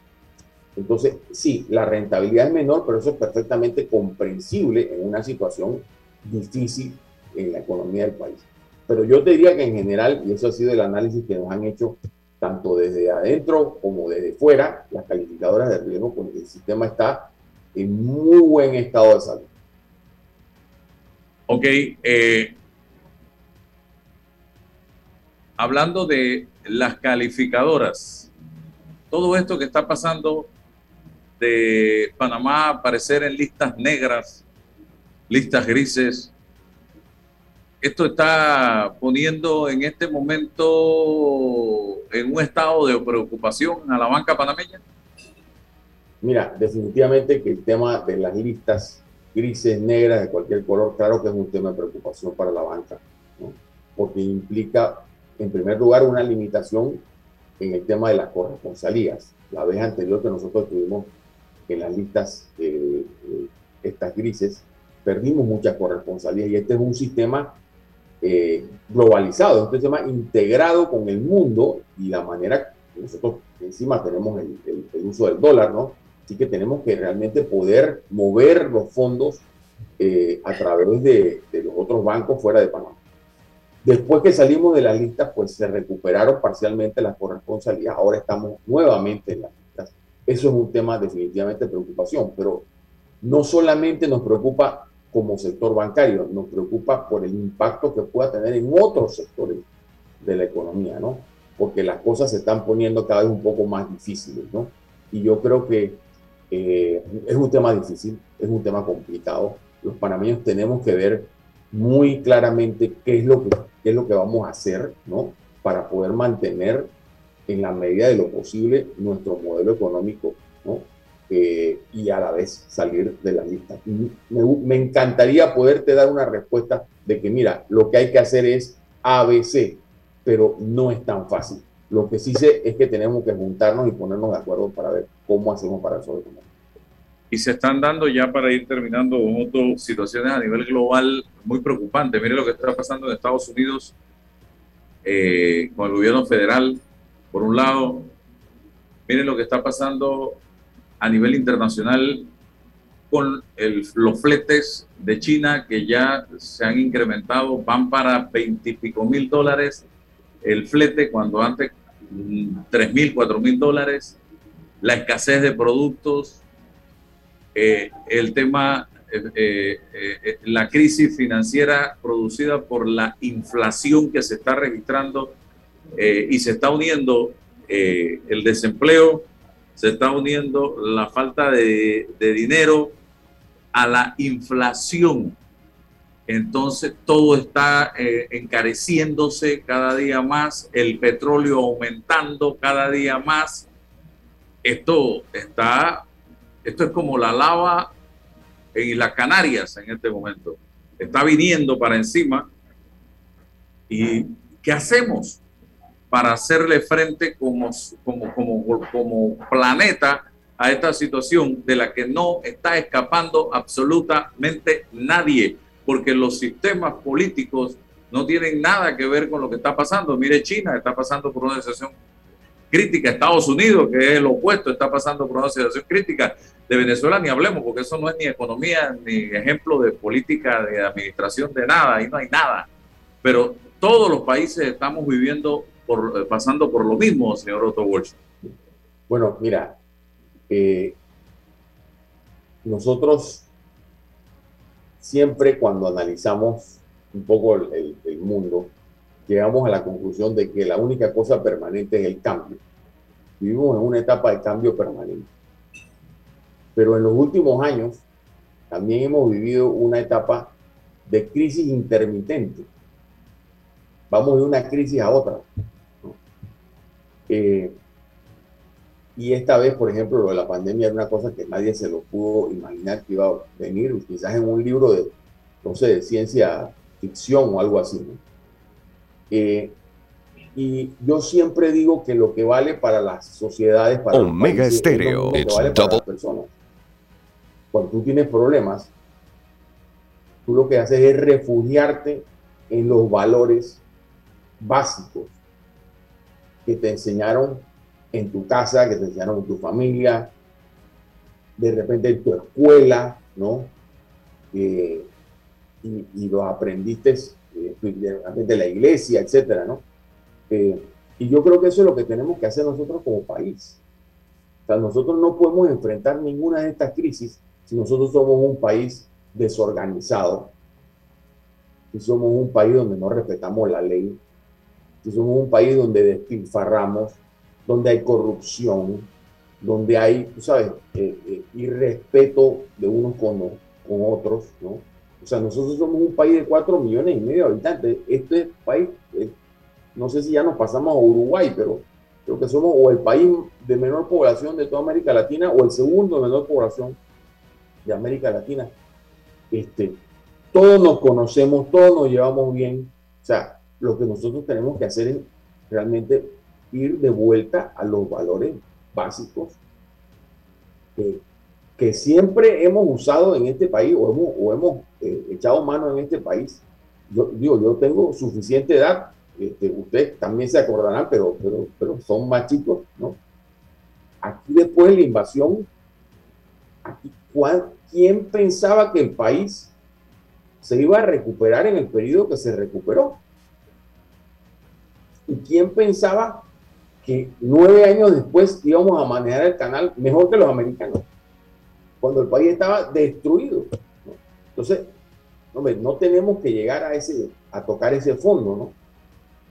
Entonces, sí, la rentabilidad es menor, pero eso es perfectamente comprensible en una situación difícil en la economía del país. Pero yo te diría que en general, y eso ha sido el análisis que nos han hecho tanto desde adentro como desde fuera, las calificadoras de riesgo, pues el sistema está en muy buen estado de salud. Ok, eh, hablando de las calificadoras, todo esto que está pasando de Panamá aparecer en listas negras, listas grises, esto está poniendo en este momento en un estado de preocupación a la banca panameña? Mira, definitivamente que el tema de las listas grises, negras, de cualquier color, claro que es un tema de preocupación para la banca, porque implica, en primer lugar, una limitación en el tema de las corresponsalías. La vez anterior que nosotros tuvimos en las listas, eh, eh, estas grises, perdimos muchas corresponsalías y este es un sistema eh, globalizado, es un sistema integrado con el mundo y la manera que nosotros encima tenemos el, uso del dólar, ¿no? Así que tenemos que realmente poder mover los fondos a través de, los otros bancos fuera de Panamá. Después que salimos de la lista, pues se recuperaron parcialmente las corresponsalías. Ahora estamos nuevamente en las listas. Eso es un tema definitivamente de preocupación, pero no solamente nos preocupa como sector bancario, nos preocupa por el impacto que pueda tener en otros sectores de la economía, ¿no? Porque las cosas se están poniendo cada vez un poco más difíciles, ¿no? Y yo creo que eh, es un tema difícil, es un tema complicado. Los panameños tenemos que ver muy claramente qué es lo que, qué es lo que vamos a hacer, ¿no? Para poder mantener en la medida de lo posible nuestro modelo económico, ¿no? Eh, y a la vez salir de la lista. Me, me, encantaría poderte dar una respuesta de que, mira, lo que hay que hacer es ABC, pero no es tan fácil. Lo que sí sé es que tenemos que juntarnos y ponernos de acuerdo para ver cómo hacemos para resolver. Y se están dando ya para ir terminando otras situaciones a nivel global muy preocupantes. Mire lo que está pasando en Estados Unidos eh, con el gobierno federal, por un lado. Miren lo que está pasando a nivel internacional con el, los fletes de China que ya se han incrementado, van para 20 y pico mil dólares el flete cuando antes 3 mil, 4 mil dólares, la escasez de productos, eh, el tema, eh, eh, la crisis financiera producida por la inflación que se está registrando y se está uniendo el desempleo se está uniendo la falta de, dinero a la inflación. Entonces todo está encareciéndose cada día más, el petróleo aumentando cada día más. Esto está, esto es como la lava en las Canarias en este momento. Está viniendo para encima. ¿Y qué hacemos? para hacerle frente como, como, como, como planeta a esta situación de la que no está escapando absolutamente nadie, porque los sistemas políticos no tienen nada que ver con lo que está pasando. Mire, China está pasando por una situación crítica, Estados Unidos, que es lo opuesto, está pasando por una situación crítica. De Venezuela ni hablemos, porque eso no es ni economía, ni ejemplo de política, de administración, de nada, ahí no hay nada. Pero todos los países estamos viviendo por, eh, pasando por lo mismo, señor Otto Walsh. Bueno, mira, eh, nosotros siempre cuando analizamos un poco el, el, mundo, llegamos a la conclusión de que la única cosa permanente es el cambio. Vivimos en una etapa de cambio permanente. Pero en los últimos años también hemos vivido una etapa de crisis intermitente. Vamos de una crisis a otra. Eh, y esta vez, por ejemplo, lo de la pandemia era una cosa que nadie se lo pudo imaginar que iba a venir, quizás en un libro de, no sé, de ciencia ficción o algo así. Eh, y yo siempre digo que lo que vale para las sociedades, para Omega Estéreo, es vale para las personas. Cuando tú tienes problemas, tú lo que haces es refugiarte en los valores básicos que te enseñaron en tu casa, que te enseñaron en tu familia, de repente en tu escuela, ¿no? y, y, los aprendiste de la iglesia, etcétera, ¿no? Eh, y yo creo que eso es lo que tenemos que hacer nosotros como país. O sea, nosotros no podemos enfrentar ninguna de estas crisis si nosotros somos un país desorganizado, si somos un país donde no respetamos la ley, si somos un país donde despilfarramos, donde hay corrupción, donde hay, tú sabes, eh, eh, irrespeto de unos con, con otros, ¿no? O sea, nosotros somos un país de 4 millones y medio de habitantes. Este país, eh, no sé si ya nos pasamos a Uruguay, pero creo que somos o el país de menor población de toda América Latina o el segundo de menor población de América Latina. Este, todos nos conocemos, todos nos llevamos bien. O sea, lo que nosotros tenemos que hacer es realmente ir de vuelta a los valores básicos que, que siempre hemos usado en este país o hemos, o hemos eh, echado mano en este país. Yo digo, yo tengo suficiente edad, este, ustedes también se acordarán, pero, pero, pero son más chicos, ¿no? Aquí después de la invasión, aquí, ¿quién pensaba que el país se iba a recuperar en el periodo que se recuperó? ¿Y quién pensaba que nueve años después íbamos a manejar el canal mejor que los americanos? Cuando el país estaba destruido. Entonces, no tenemos que llegar a, ese, a tocar ese fondo, ¿no?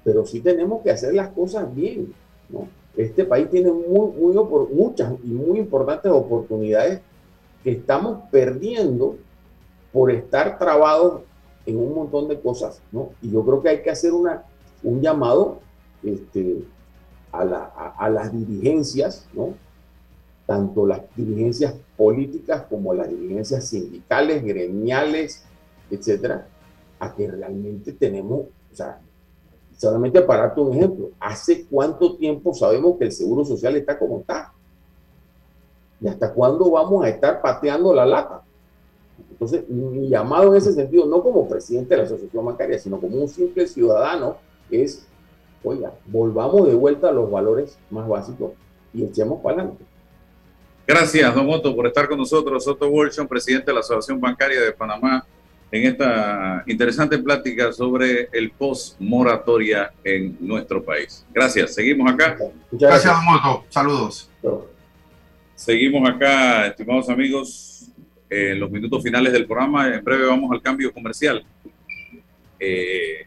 Pero sí tenemos que hacer las cosas bien, ¿no? Este país tiene muy, muy, muchas y muy importantes oportunidades que estamos perdiendo por estar trabados en un montón de cosas, ¿no? Y yo creo que hay que hacer una, un llamado este, a, la, a, las dirigencias, ¿no? Tanto las dirigencias políticas como las dirigencias sindicales, gremiales, etcétera, a que realmente tenemos, o sea, solamente para darte un ejemplo, ¿hace cuánto tiempo sabemos que el seguro social está como está? ¿Y hasta cuándo vamos a estar pateando la lata? Entonces, mi llamado en ese sentido, no como presidente de la Asociación Bancaria, sino como un simple ciudadano, es, oiga, volvamos de vuelta a los valores más básicos y echemos para adelante. Gracias, don Otto, por estar con nosotros. Otto Wilson, presidente de la Asociación Bancaria de Panamá, en esta interesante plática sobre el post-moratoria en nuestro país. Gracias, seguimos acá. Muchas gracias, don Otto. Saludos. Seguimos acá, estimados amigos, en los minutos finales del programa. En breve vamos al cambio comercial, eh,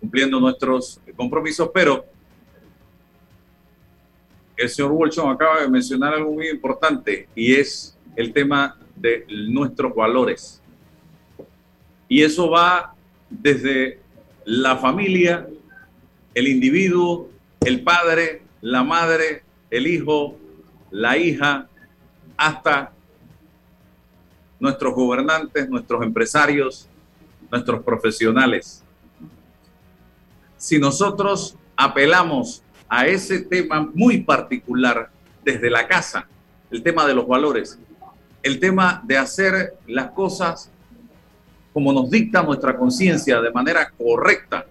cumpliendo nuestros compromisos, pero el señor Wilson acaba de mencionar algo muy importante y es el tema de nuestros valores. Y eso va desde la familia, el individuo, el padre, la madre, el hijo, la hija, hasta nuestros gobernantes, nuestros empresarios, nuestros profesionales. Si nosotros apelamos a ese tema muy particular desde la casa, el tema de los valores, el tema de hacer las cosas como nos dicta nuestra conciencia de manera correcta,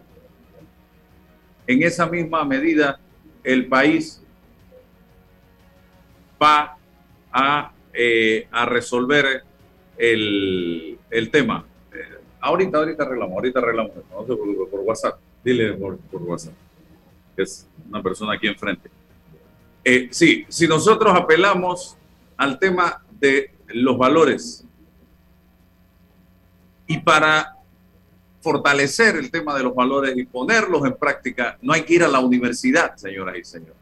en esa misma medida el país va a, eh, a resolver el, el tema. Eh, ahorita, ahorita arreglamos, ahorita arreglamos. Por, WhatsApp. Dile por, WhatsApp. Es una persona aquí enfrente. Eh, sí, si nosotros apelamos al tema de los valores y para fortalecer el tema de los valores y ponerlos en práctica, no hay que ir a la universidad, señoras y señores.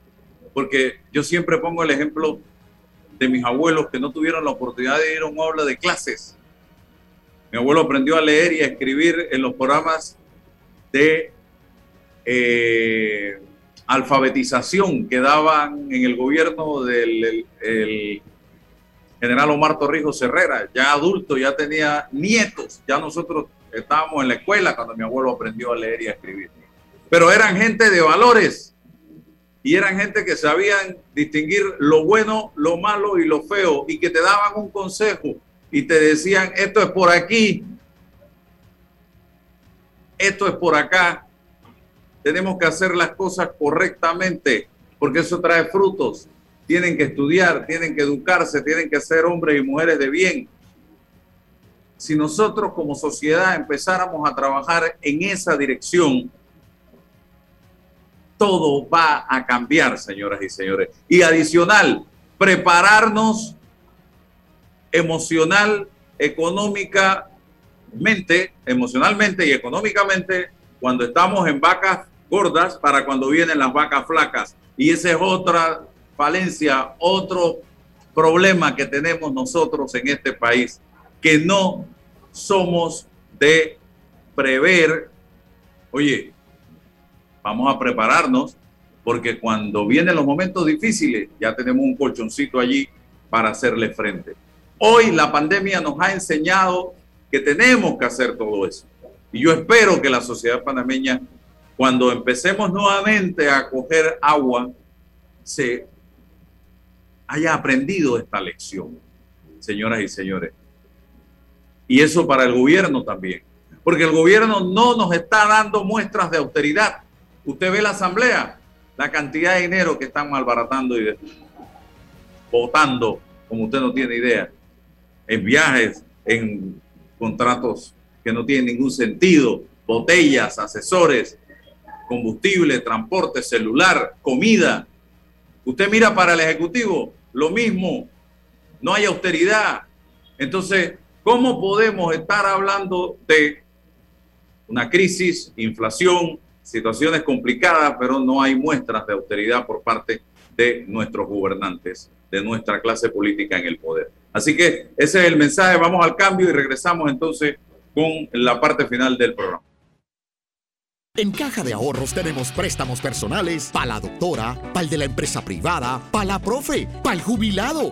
Porque yo siempre pongo el ejemplo de mis abuelos que no tuvieron la oportunidad de ir a un aula de clases. Mi abuelo aprendió a leer y a escribir en los programas de eh, alfabetización que daban en el gobierno del general Omar Torrijos Herrera, ya adulto, ya tenía nietos, ya nosotros estábamos en la escuela cuando mi abuelo aprendió a leer y a escribir. Pero eran gente de valores, y eran gente que sabían distinguir lo bueno, lo malo y lo feo. Y que te daban un consejo y te decían, esto es por aquí, esto es por acá, tenemos que hacer las cosas correctamente porque eso trae frutos. Tienen que estudiar, tienen que educarse, tienen que ser hombres y mujeres de bien. si nosotros como sociedad empezáramos a trabajar en esa dirección, todo va a cambiar, señoras y señores. Y adicional, prepararnos emocional, económicamente, emocionalmente y económicamente cuando estamos en vacas gordas para cuando vienen las vacas flacas. Y esa es otra falencia, otro problema que tenemos nosotros en este país, que no somos de prever, oye, vamos a prepararnos porque cuando vienen los momentos difíciles ya tenemos un colchoncito allí para hacerle frente. Hoy la pandemia nos ha enseñado que tenemos que hacer todo eso. Y yo espero que la sociedad panameña, cuando empecemos nuevamente a coger agua, se haya aprendido esta lección, señoras y señores. Y eso para el gobierno también, porque el gobierno no nos está dando muestras de austeridad. Usted ve la asamblea, la cantidad de dinero que están malbaratando y votando, como usted no tiene idea en viajes, en contratos que no tienen ningún sentido, botellas, asesores, combustible, transporte, celular, comida. Usted mira para el Ejecutivo, lo mismo, no hay austeridad. Entonces, ¿cómo podemos estar hablando de una crisis, inflación, situaciones complicadas, pero no hay muestras de austeridad por parte de nuestros gobernantes, de nuestra clase política en el poder? Así que ese es el mensaje. Vamos al cambio y regresamos entonces con la parte final del programa. En Caja de Ahorros tenemos préstamos personales para la doctora, para el de la empresa privada, para la profe, para el jubilado,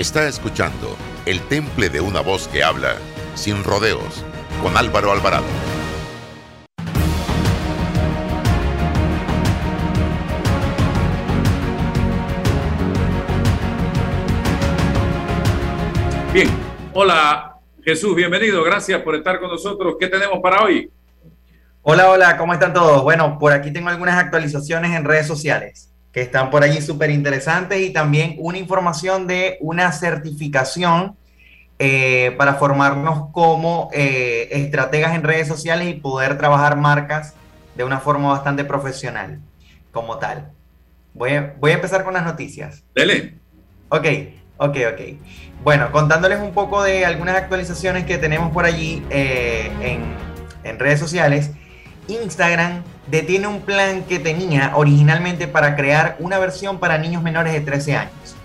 Está escuchando El Temple de una voz que habla, sin rodeos, con Álvaro Alvarado. Bien, hola Jesús, bienvenido, gracias por estar con nosotros. ¿Qué tenemos para hoy? Hola, hola, ¿cómo están todos? Bueno, por aquí tengo algunas actualizaciones en redes sociales que están por allí súper interesantes y también una información de una certificación eh, para formarnos como eh, estrategas en redes sociales y poder trabajar marcas de una forma bastante profesional como tal. Voy a, voy a empezar con las noticias. Dele. Ok, ok, ok. Bueno, contándoles un poco de algunas actualizaciones que tenemos por allí eh, en, en redes sociales. Instagram detiene un plan que tenía originalmente para crear una versión para niños menores de 13 años.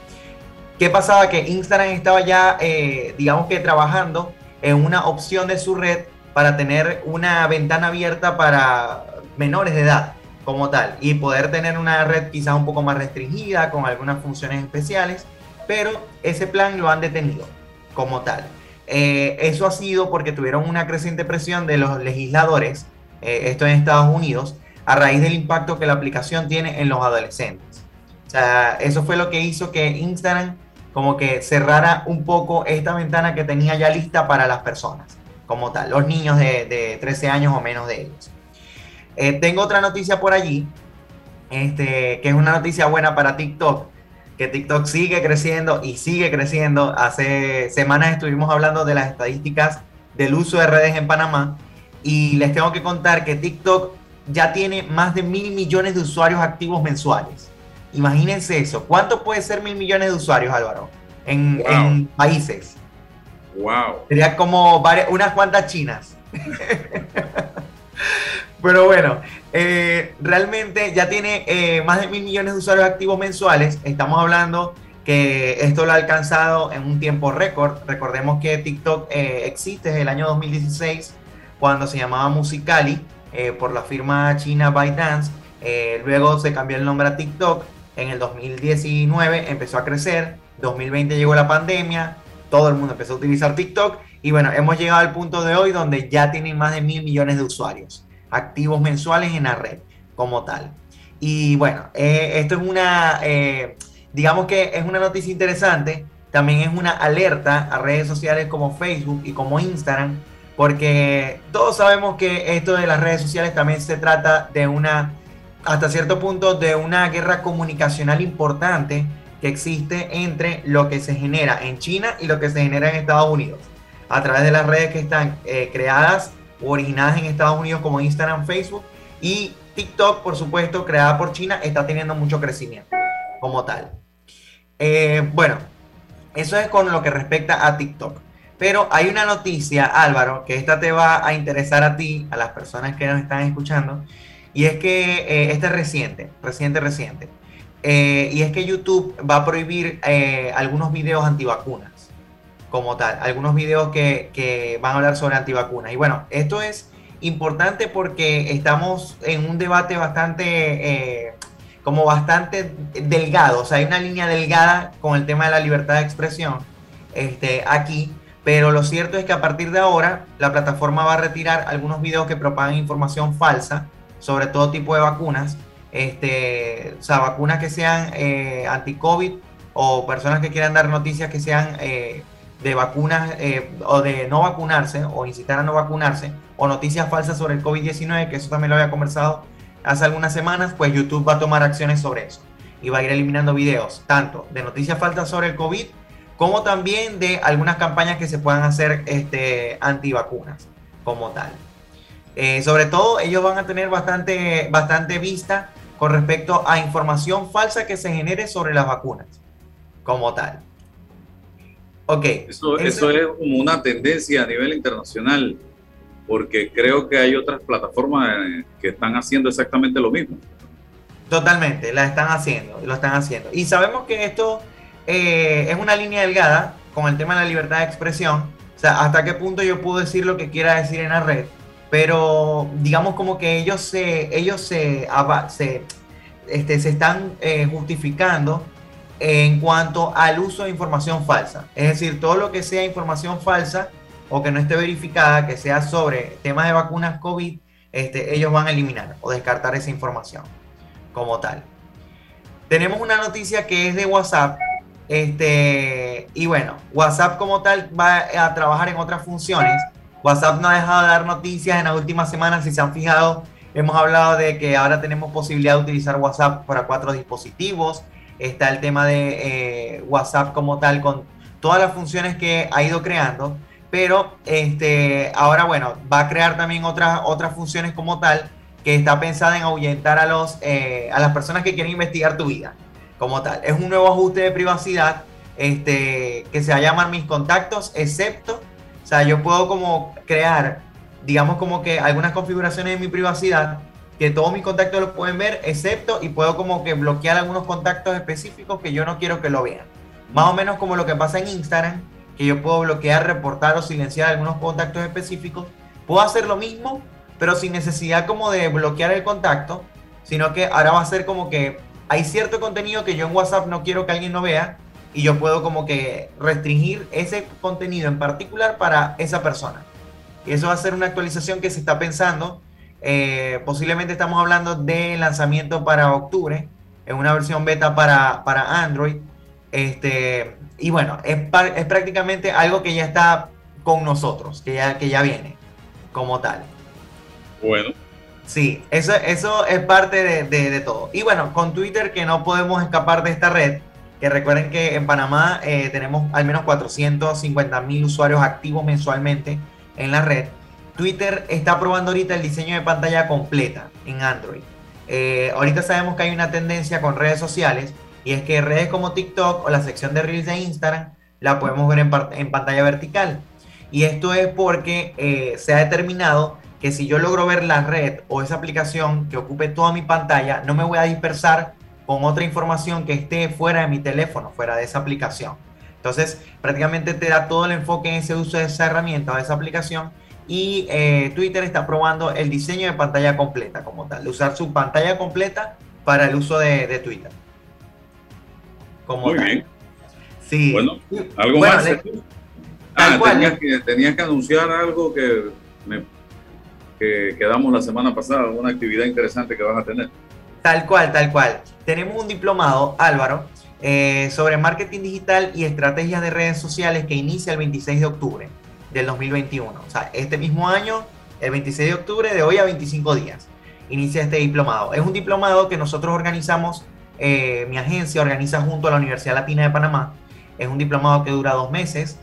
¿Qué pasaba? Que Instagram estaba ya, eh, digamos que trabajando en una opción de su red para tener una ventana abierta para menores de edad como tal y poder tener una red quizás un poco más restringida con algunas funciones especiales, pero ese plan lo han detenido como tal. Eh, eso ha sido porque tuvieron una creciente presión de los legisladores eh, esto en Estados Unidos, a raíz del impacto que la aplicación tiene en los adolescentes. O sea, eso fue lo que hizo que Instagram como que cerrara un poco esta ventana que tenía ya lista para las personas, como tal, los niños de, 13 años o menos de ellos. Eh, tengo otra noticia por allí, este, que es una noticia buena para TikTok, que TikTok sigue creciendo y sigue creciendo. Hace semanas estuvimos hablando de las estadísticas del uso de redes en Panamá y les tengo que contar que TikTok ya tiene más de mil millones de usuarios activos mensuales. Imagínense eso. ¿Cuánto puede ser mil millones de usuarios, Álvaro? En, países. Wow. Sería como varias, unas cuantas chinas. Pero bueno, eh, realmente ya tiene eh, más de mil millones de usuarios activos mensuales. Estamos hablando que esto lo ha alcanzado en un tiempo récord. Recordemos que TikTok eh, existe desde el año 2016, cuando se llamaba Musicali, por la firma china ByteDance. luego se cambió el nombre a TikTok. En el 2019 empezó a crecer. 2020 llegó la pandemia. Todo el mundo empezó a utilizar TikTok. Y bueno, hemos llegado al punto de hoy donde ya tienen más de mil millones de usuarios activos mensuales en la red como tal. Y bueno, eh, esto es una, eh, digamos que es una noticia interesante, también es una alerta a redes sociales como Facebook y como Instagram, porque todos sabemos que esto de las redes sociales también se trata de una, hasta cierto punto, de una guerra comunicacional importante que existe entre lo que se genera en China y lo que se genera en Estados Unidos, a través de las redes que están eh, creadas originadas en Estados Unidos como Instagram, Facebook y TikTok, por supuesto, creada por China, está teniendo mucho crecimiento como tal. Eh, bueno, eso es con lo que respecta a TikTok. Pero hay una noticia, Álvaro, que esta te va a interesar a ti, a las personas que nos están escuchando, y es que eh, este es reciente, reciente, reciente. Eh, y es que YouTube va a prohibir algunos videos antivacunas como tal, algunos videos que, van a hablar sobre antivacunas. Y bueno, esto es importante porque estamos en un debate bastante, eh, como bastante delgado, o sea, hay una línea delgada con el tema de la libertad de expresión este, aquí, pero lo cierto es que a partir de ahora la plataforma va a retirar algunos videos que propagan información falsa sobre todo tipo de vacunas, este, o sea, vacunas que sean eh, anti-COVID o personas que quieran dar noticias que sean... Eh, de vacunas eh, o de no vacunarse o incitar a no vacunarse o noticias falsas sobre el COVID-19, que eso también lo había conversado hace algunas semanas, pues YouTube va a tomar acciones sobre eso y va a ir eliminando videos, tanto de noticias falsas sobre el COVID como también de algunas campañas que se puedan hacer este, antivacunas como tal. Eh, sobre todo, ellos van a tener bastante, bastante vista con respecto a información falsa que se genere sobre las vacunas como tal. Ok. Eso, eso es como una tendencia a nivel internacional, porque creo que hay otras plataformas eh, que están haciendo exactamente lo mismo. Totalmente, la están haciendo, lo están haciendo. Y sabemos que esto eh, es una línea delgada con el tema de la libertad de expresión. O sea, hasta qué punto yo puedo decir lo que quiera decir en la red. Pero digamos como que ellos se, ellos se, este, se están eh, justificando en cuanto al uso de información falsa. Es decir, todo lo que sea información falsa o que no esté verificada, que sea sobre temas de vacunas COVID, este, ellos van a eliminar o descartar esa información como tal. Tenemos una noticia que es de WhatsApp. Este, y bueno, WhatsApp como tal va a trabajar en otras funciones. WhatsApp no ha dejado de dar noticias en las últimas semanas. Si se han fijado, hemos hablado de que ahora tenemos posibilidad de utilizar WhatsApp para cuatro dispositivos está el tema de eh, WhatsApp como tal, con todas las funciones que ha ido creando, pero este, ahora, bueno, va a crear también otras, otras funciones como tal, que está pensada en ahuyentar a, los, eh, a las personas que quieren investigar tu vida, como tal. Es un nuevo ajuste de privacidad este, que se va a llamar mis contactos, excepto, o sea, yo puedo como crear, digamos como que algunas configuraciones de mi privacidad que todos mis contactos lo pueden ver, excepto y puedo como que bloquear algunos contactos específicos que yo no quiero que lo vean. Más o menos como lo que pasa en Instagram, que yo puedo bloquear, reportar o silenciar algunos contactos específicos. Puedo hacer lo mismo, pero sin necesidad como de bloquear el contacto, sino que ahora va a ser como que hay cierto contenido que yo en WhatsApp no quiero que alguien lo vea y yo puedo como que restringir ese contenido en particular para esa persona. Y eso va a ser una actualización que se está pensando eh, posiblemente estamos hablando de lanzamiento para octubre, en una versión beta para, para Android. Este, y bueno, es, es, prácticamente algo que ya está con nosotros, que ya, que ya viene como tal. Bueno. Sí, eso, eso es parte de, de, todo. Y bueno, con Twitter que no podemos escapar de esta red, que recuerden que en Panamá eh, tenemos al menos 450 mil usuarios activos mensualmente en la red. Twitter está probando ahorita el diseño de pantalla completa en Android. Eh, ahorita sabemos que hay una tendencia con redes sociales y es que redes como TikTok o la sección de Reels de Instagram la podemos ver en, pantalla vertical. Y esto es porque eh, se ha determinado que si yo logro ver la red o esa aplicación que ocupe toda mi pantalla, no me voy a dispersar con otra información que esté fuera de mi teléfono, fuera de esa aplicación. Entonces, prácticamente te da todo el enfoque en ese uso de esa herramienta o de esa aplicación. Y eh, Twitter está probando el diseño de pantalla completa como tal, de usar su pantalla completa para el uso de, Twitter. Como Muy bien. Sí. Bueno, algo más. ah, tenías, que, tenías que anunciar algo que me que quedamos la semana pasada, una actividad interesante que vas a tener. Tal cual, tal cual. Tenemos un diplomado, Álvaro, eh, sobre marketing digital y estrategias de redes sociales que inicia el 26 de octubre del 2021. O sea, este mismo año, el 26 de octubre, de hoy a 25 días, inicia este diplomado. Es un diplomado que nosotros organizamos, eh, mi agencia organiza junto a la Universidad Latina de Panamá. Es un diplomado que dura dos meses.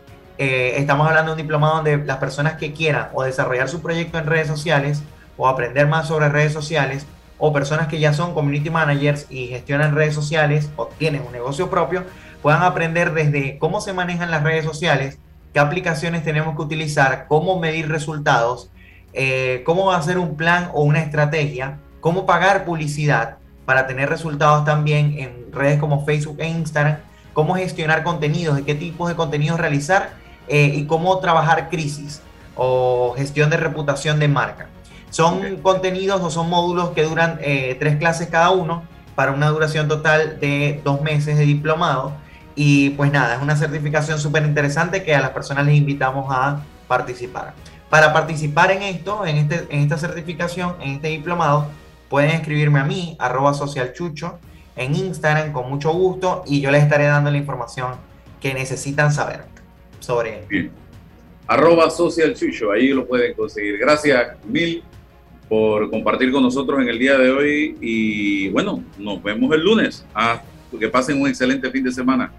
Eh, estamos hablando de un diplomado donde las personas que quieran o desarrollar su proyecto en redes sociales o aprender más sobre redes sociales o personas que ya son community managers y gestionan redes sociales o tienen un negocio propio, puedan aprender desde cómo se manejan las redes sociales, qué aplicaciones tenemos que utilizar, cómo medir resultados, eh, cómo hacer un plan o una estrategia, cómo pagar publicidad para tener resultados también en redes como Facebook e Instagram, cómo gestionar contenidos, de qué tipos de contenidos realizar eh, y cómo trabajar crisis o gestión de reputación de marca. Son contenidos o son módulos que duran eh, tres clases cada uno para una duración total de dos meses de diplomado. Y pues nada, es una certificación súper interesante que a las personas les invitamos a participar. Para participar en esto, en, este, en esta certificación, en este diplomado, pueden escribirme a mí, arroba socialchucho, en Instagram con mucho gusto y yo les estaré dando la información que necesitan saber sobre Bien. Arroba socialchucho, ahí lo pueden conseguir. Gracias mil por compartir con nosotros en el día de hoy y bueno, nos vemos el lunes. Ah, que pasen un excelente fin de semana.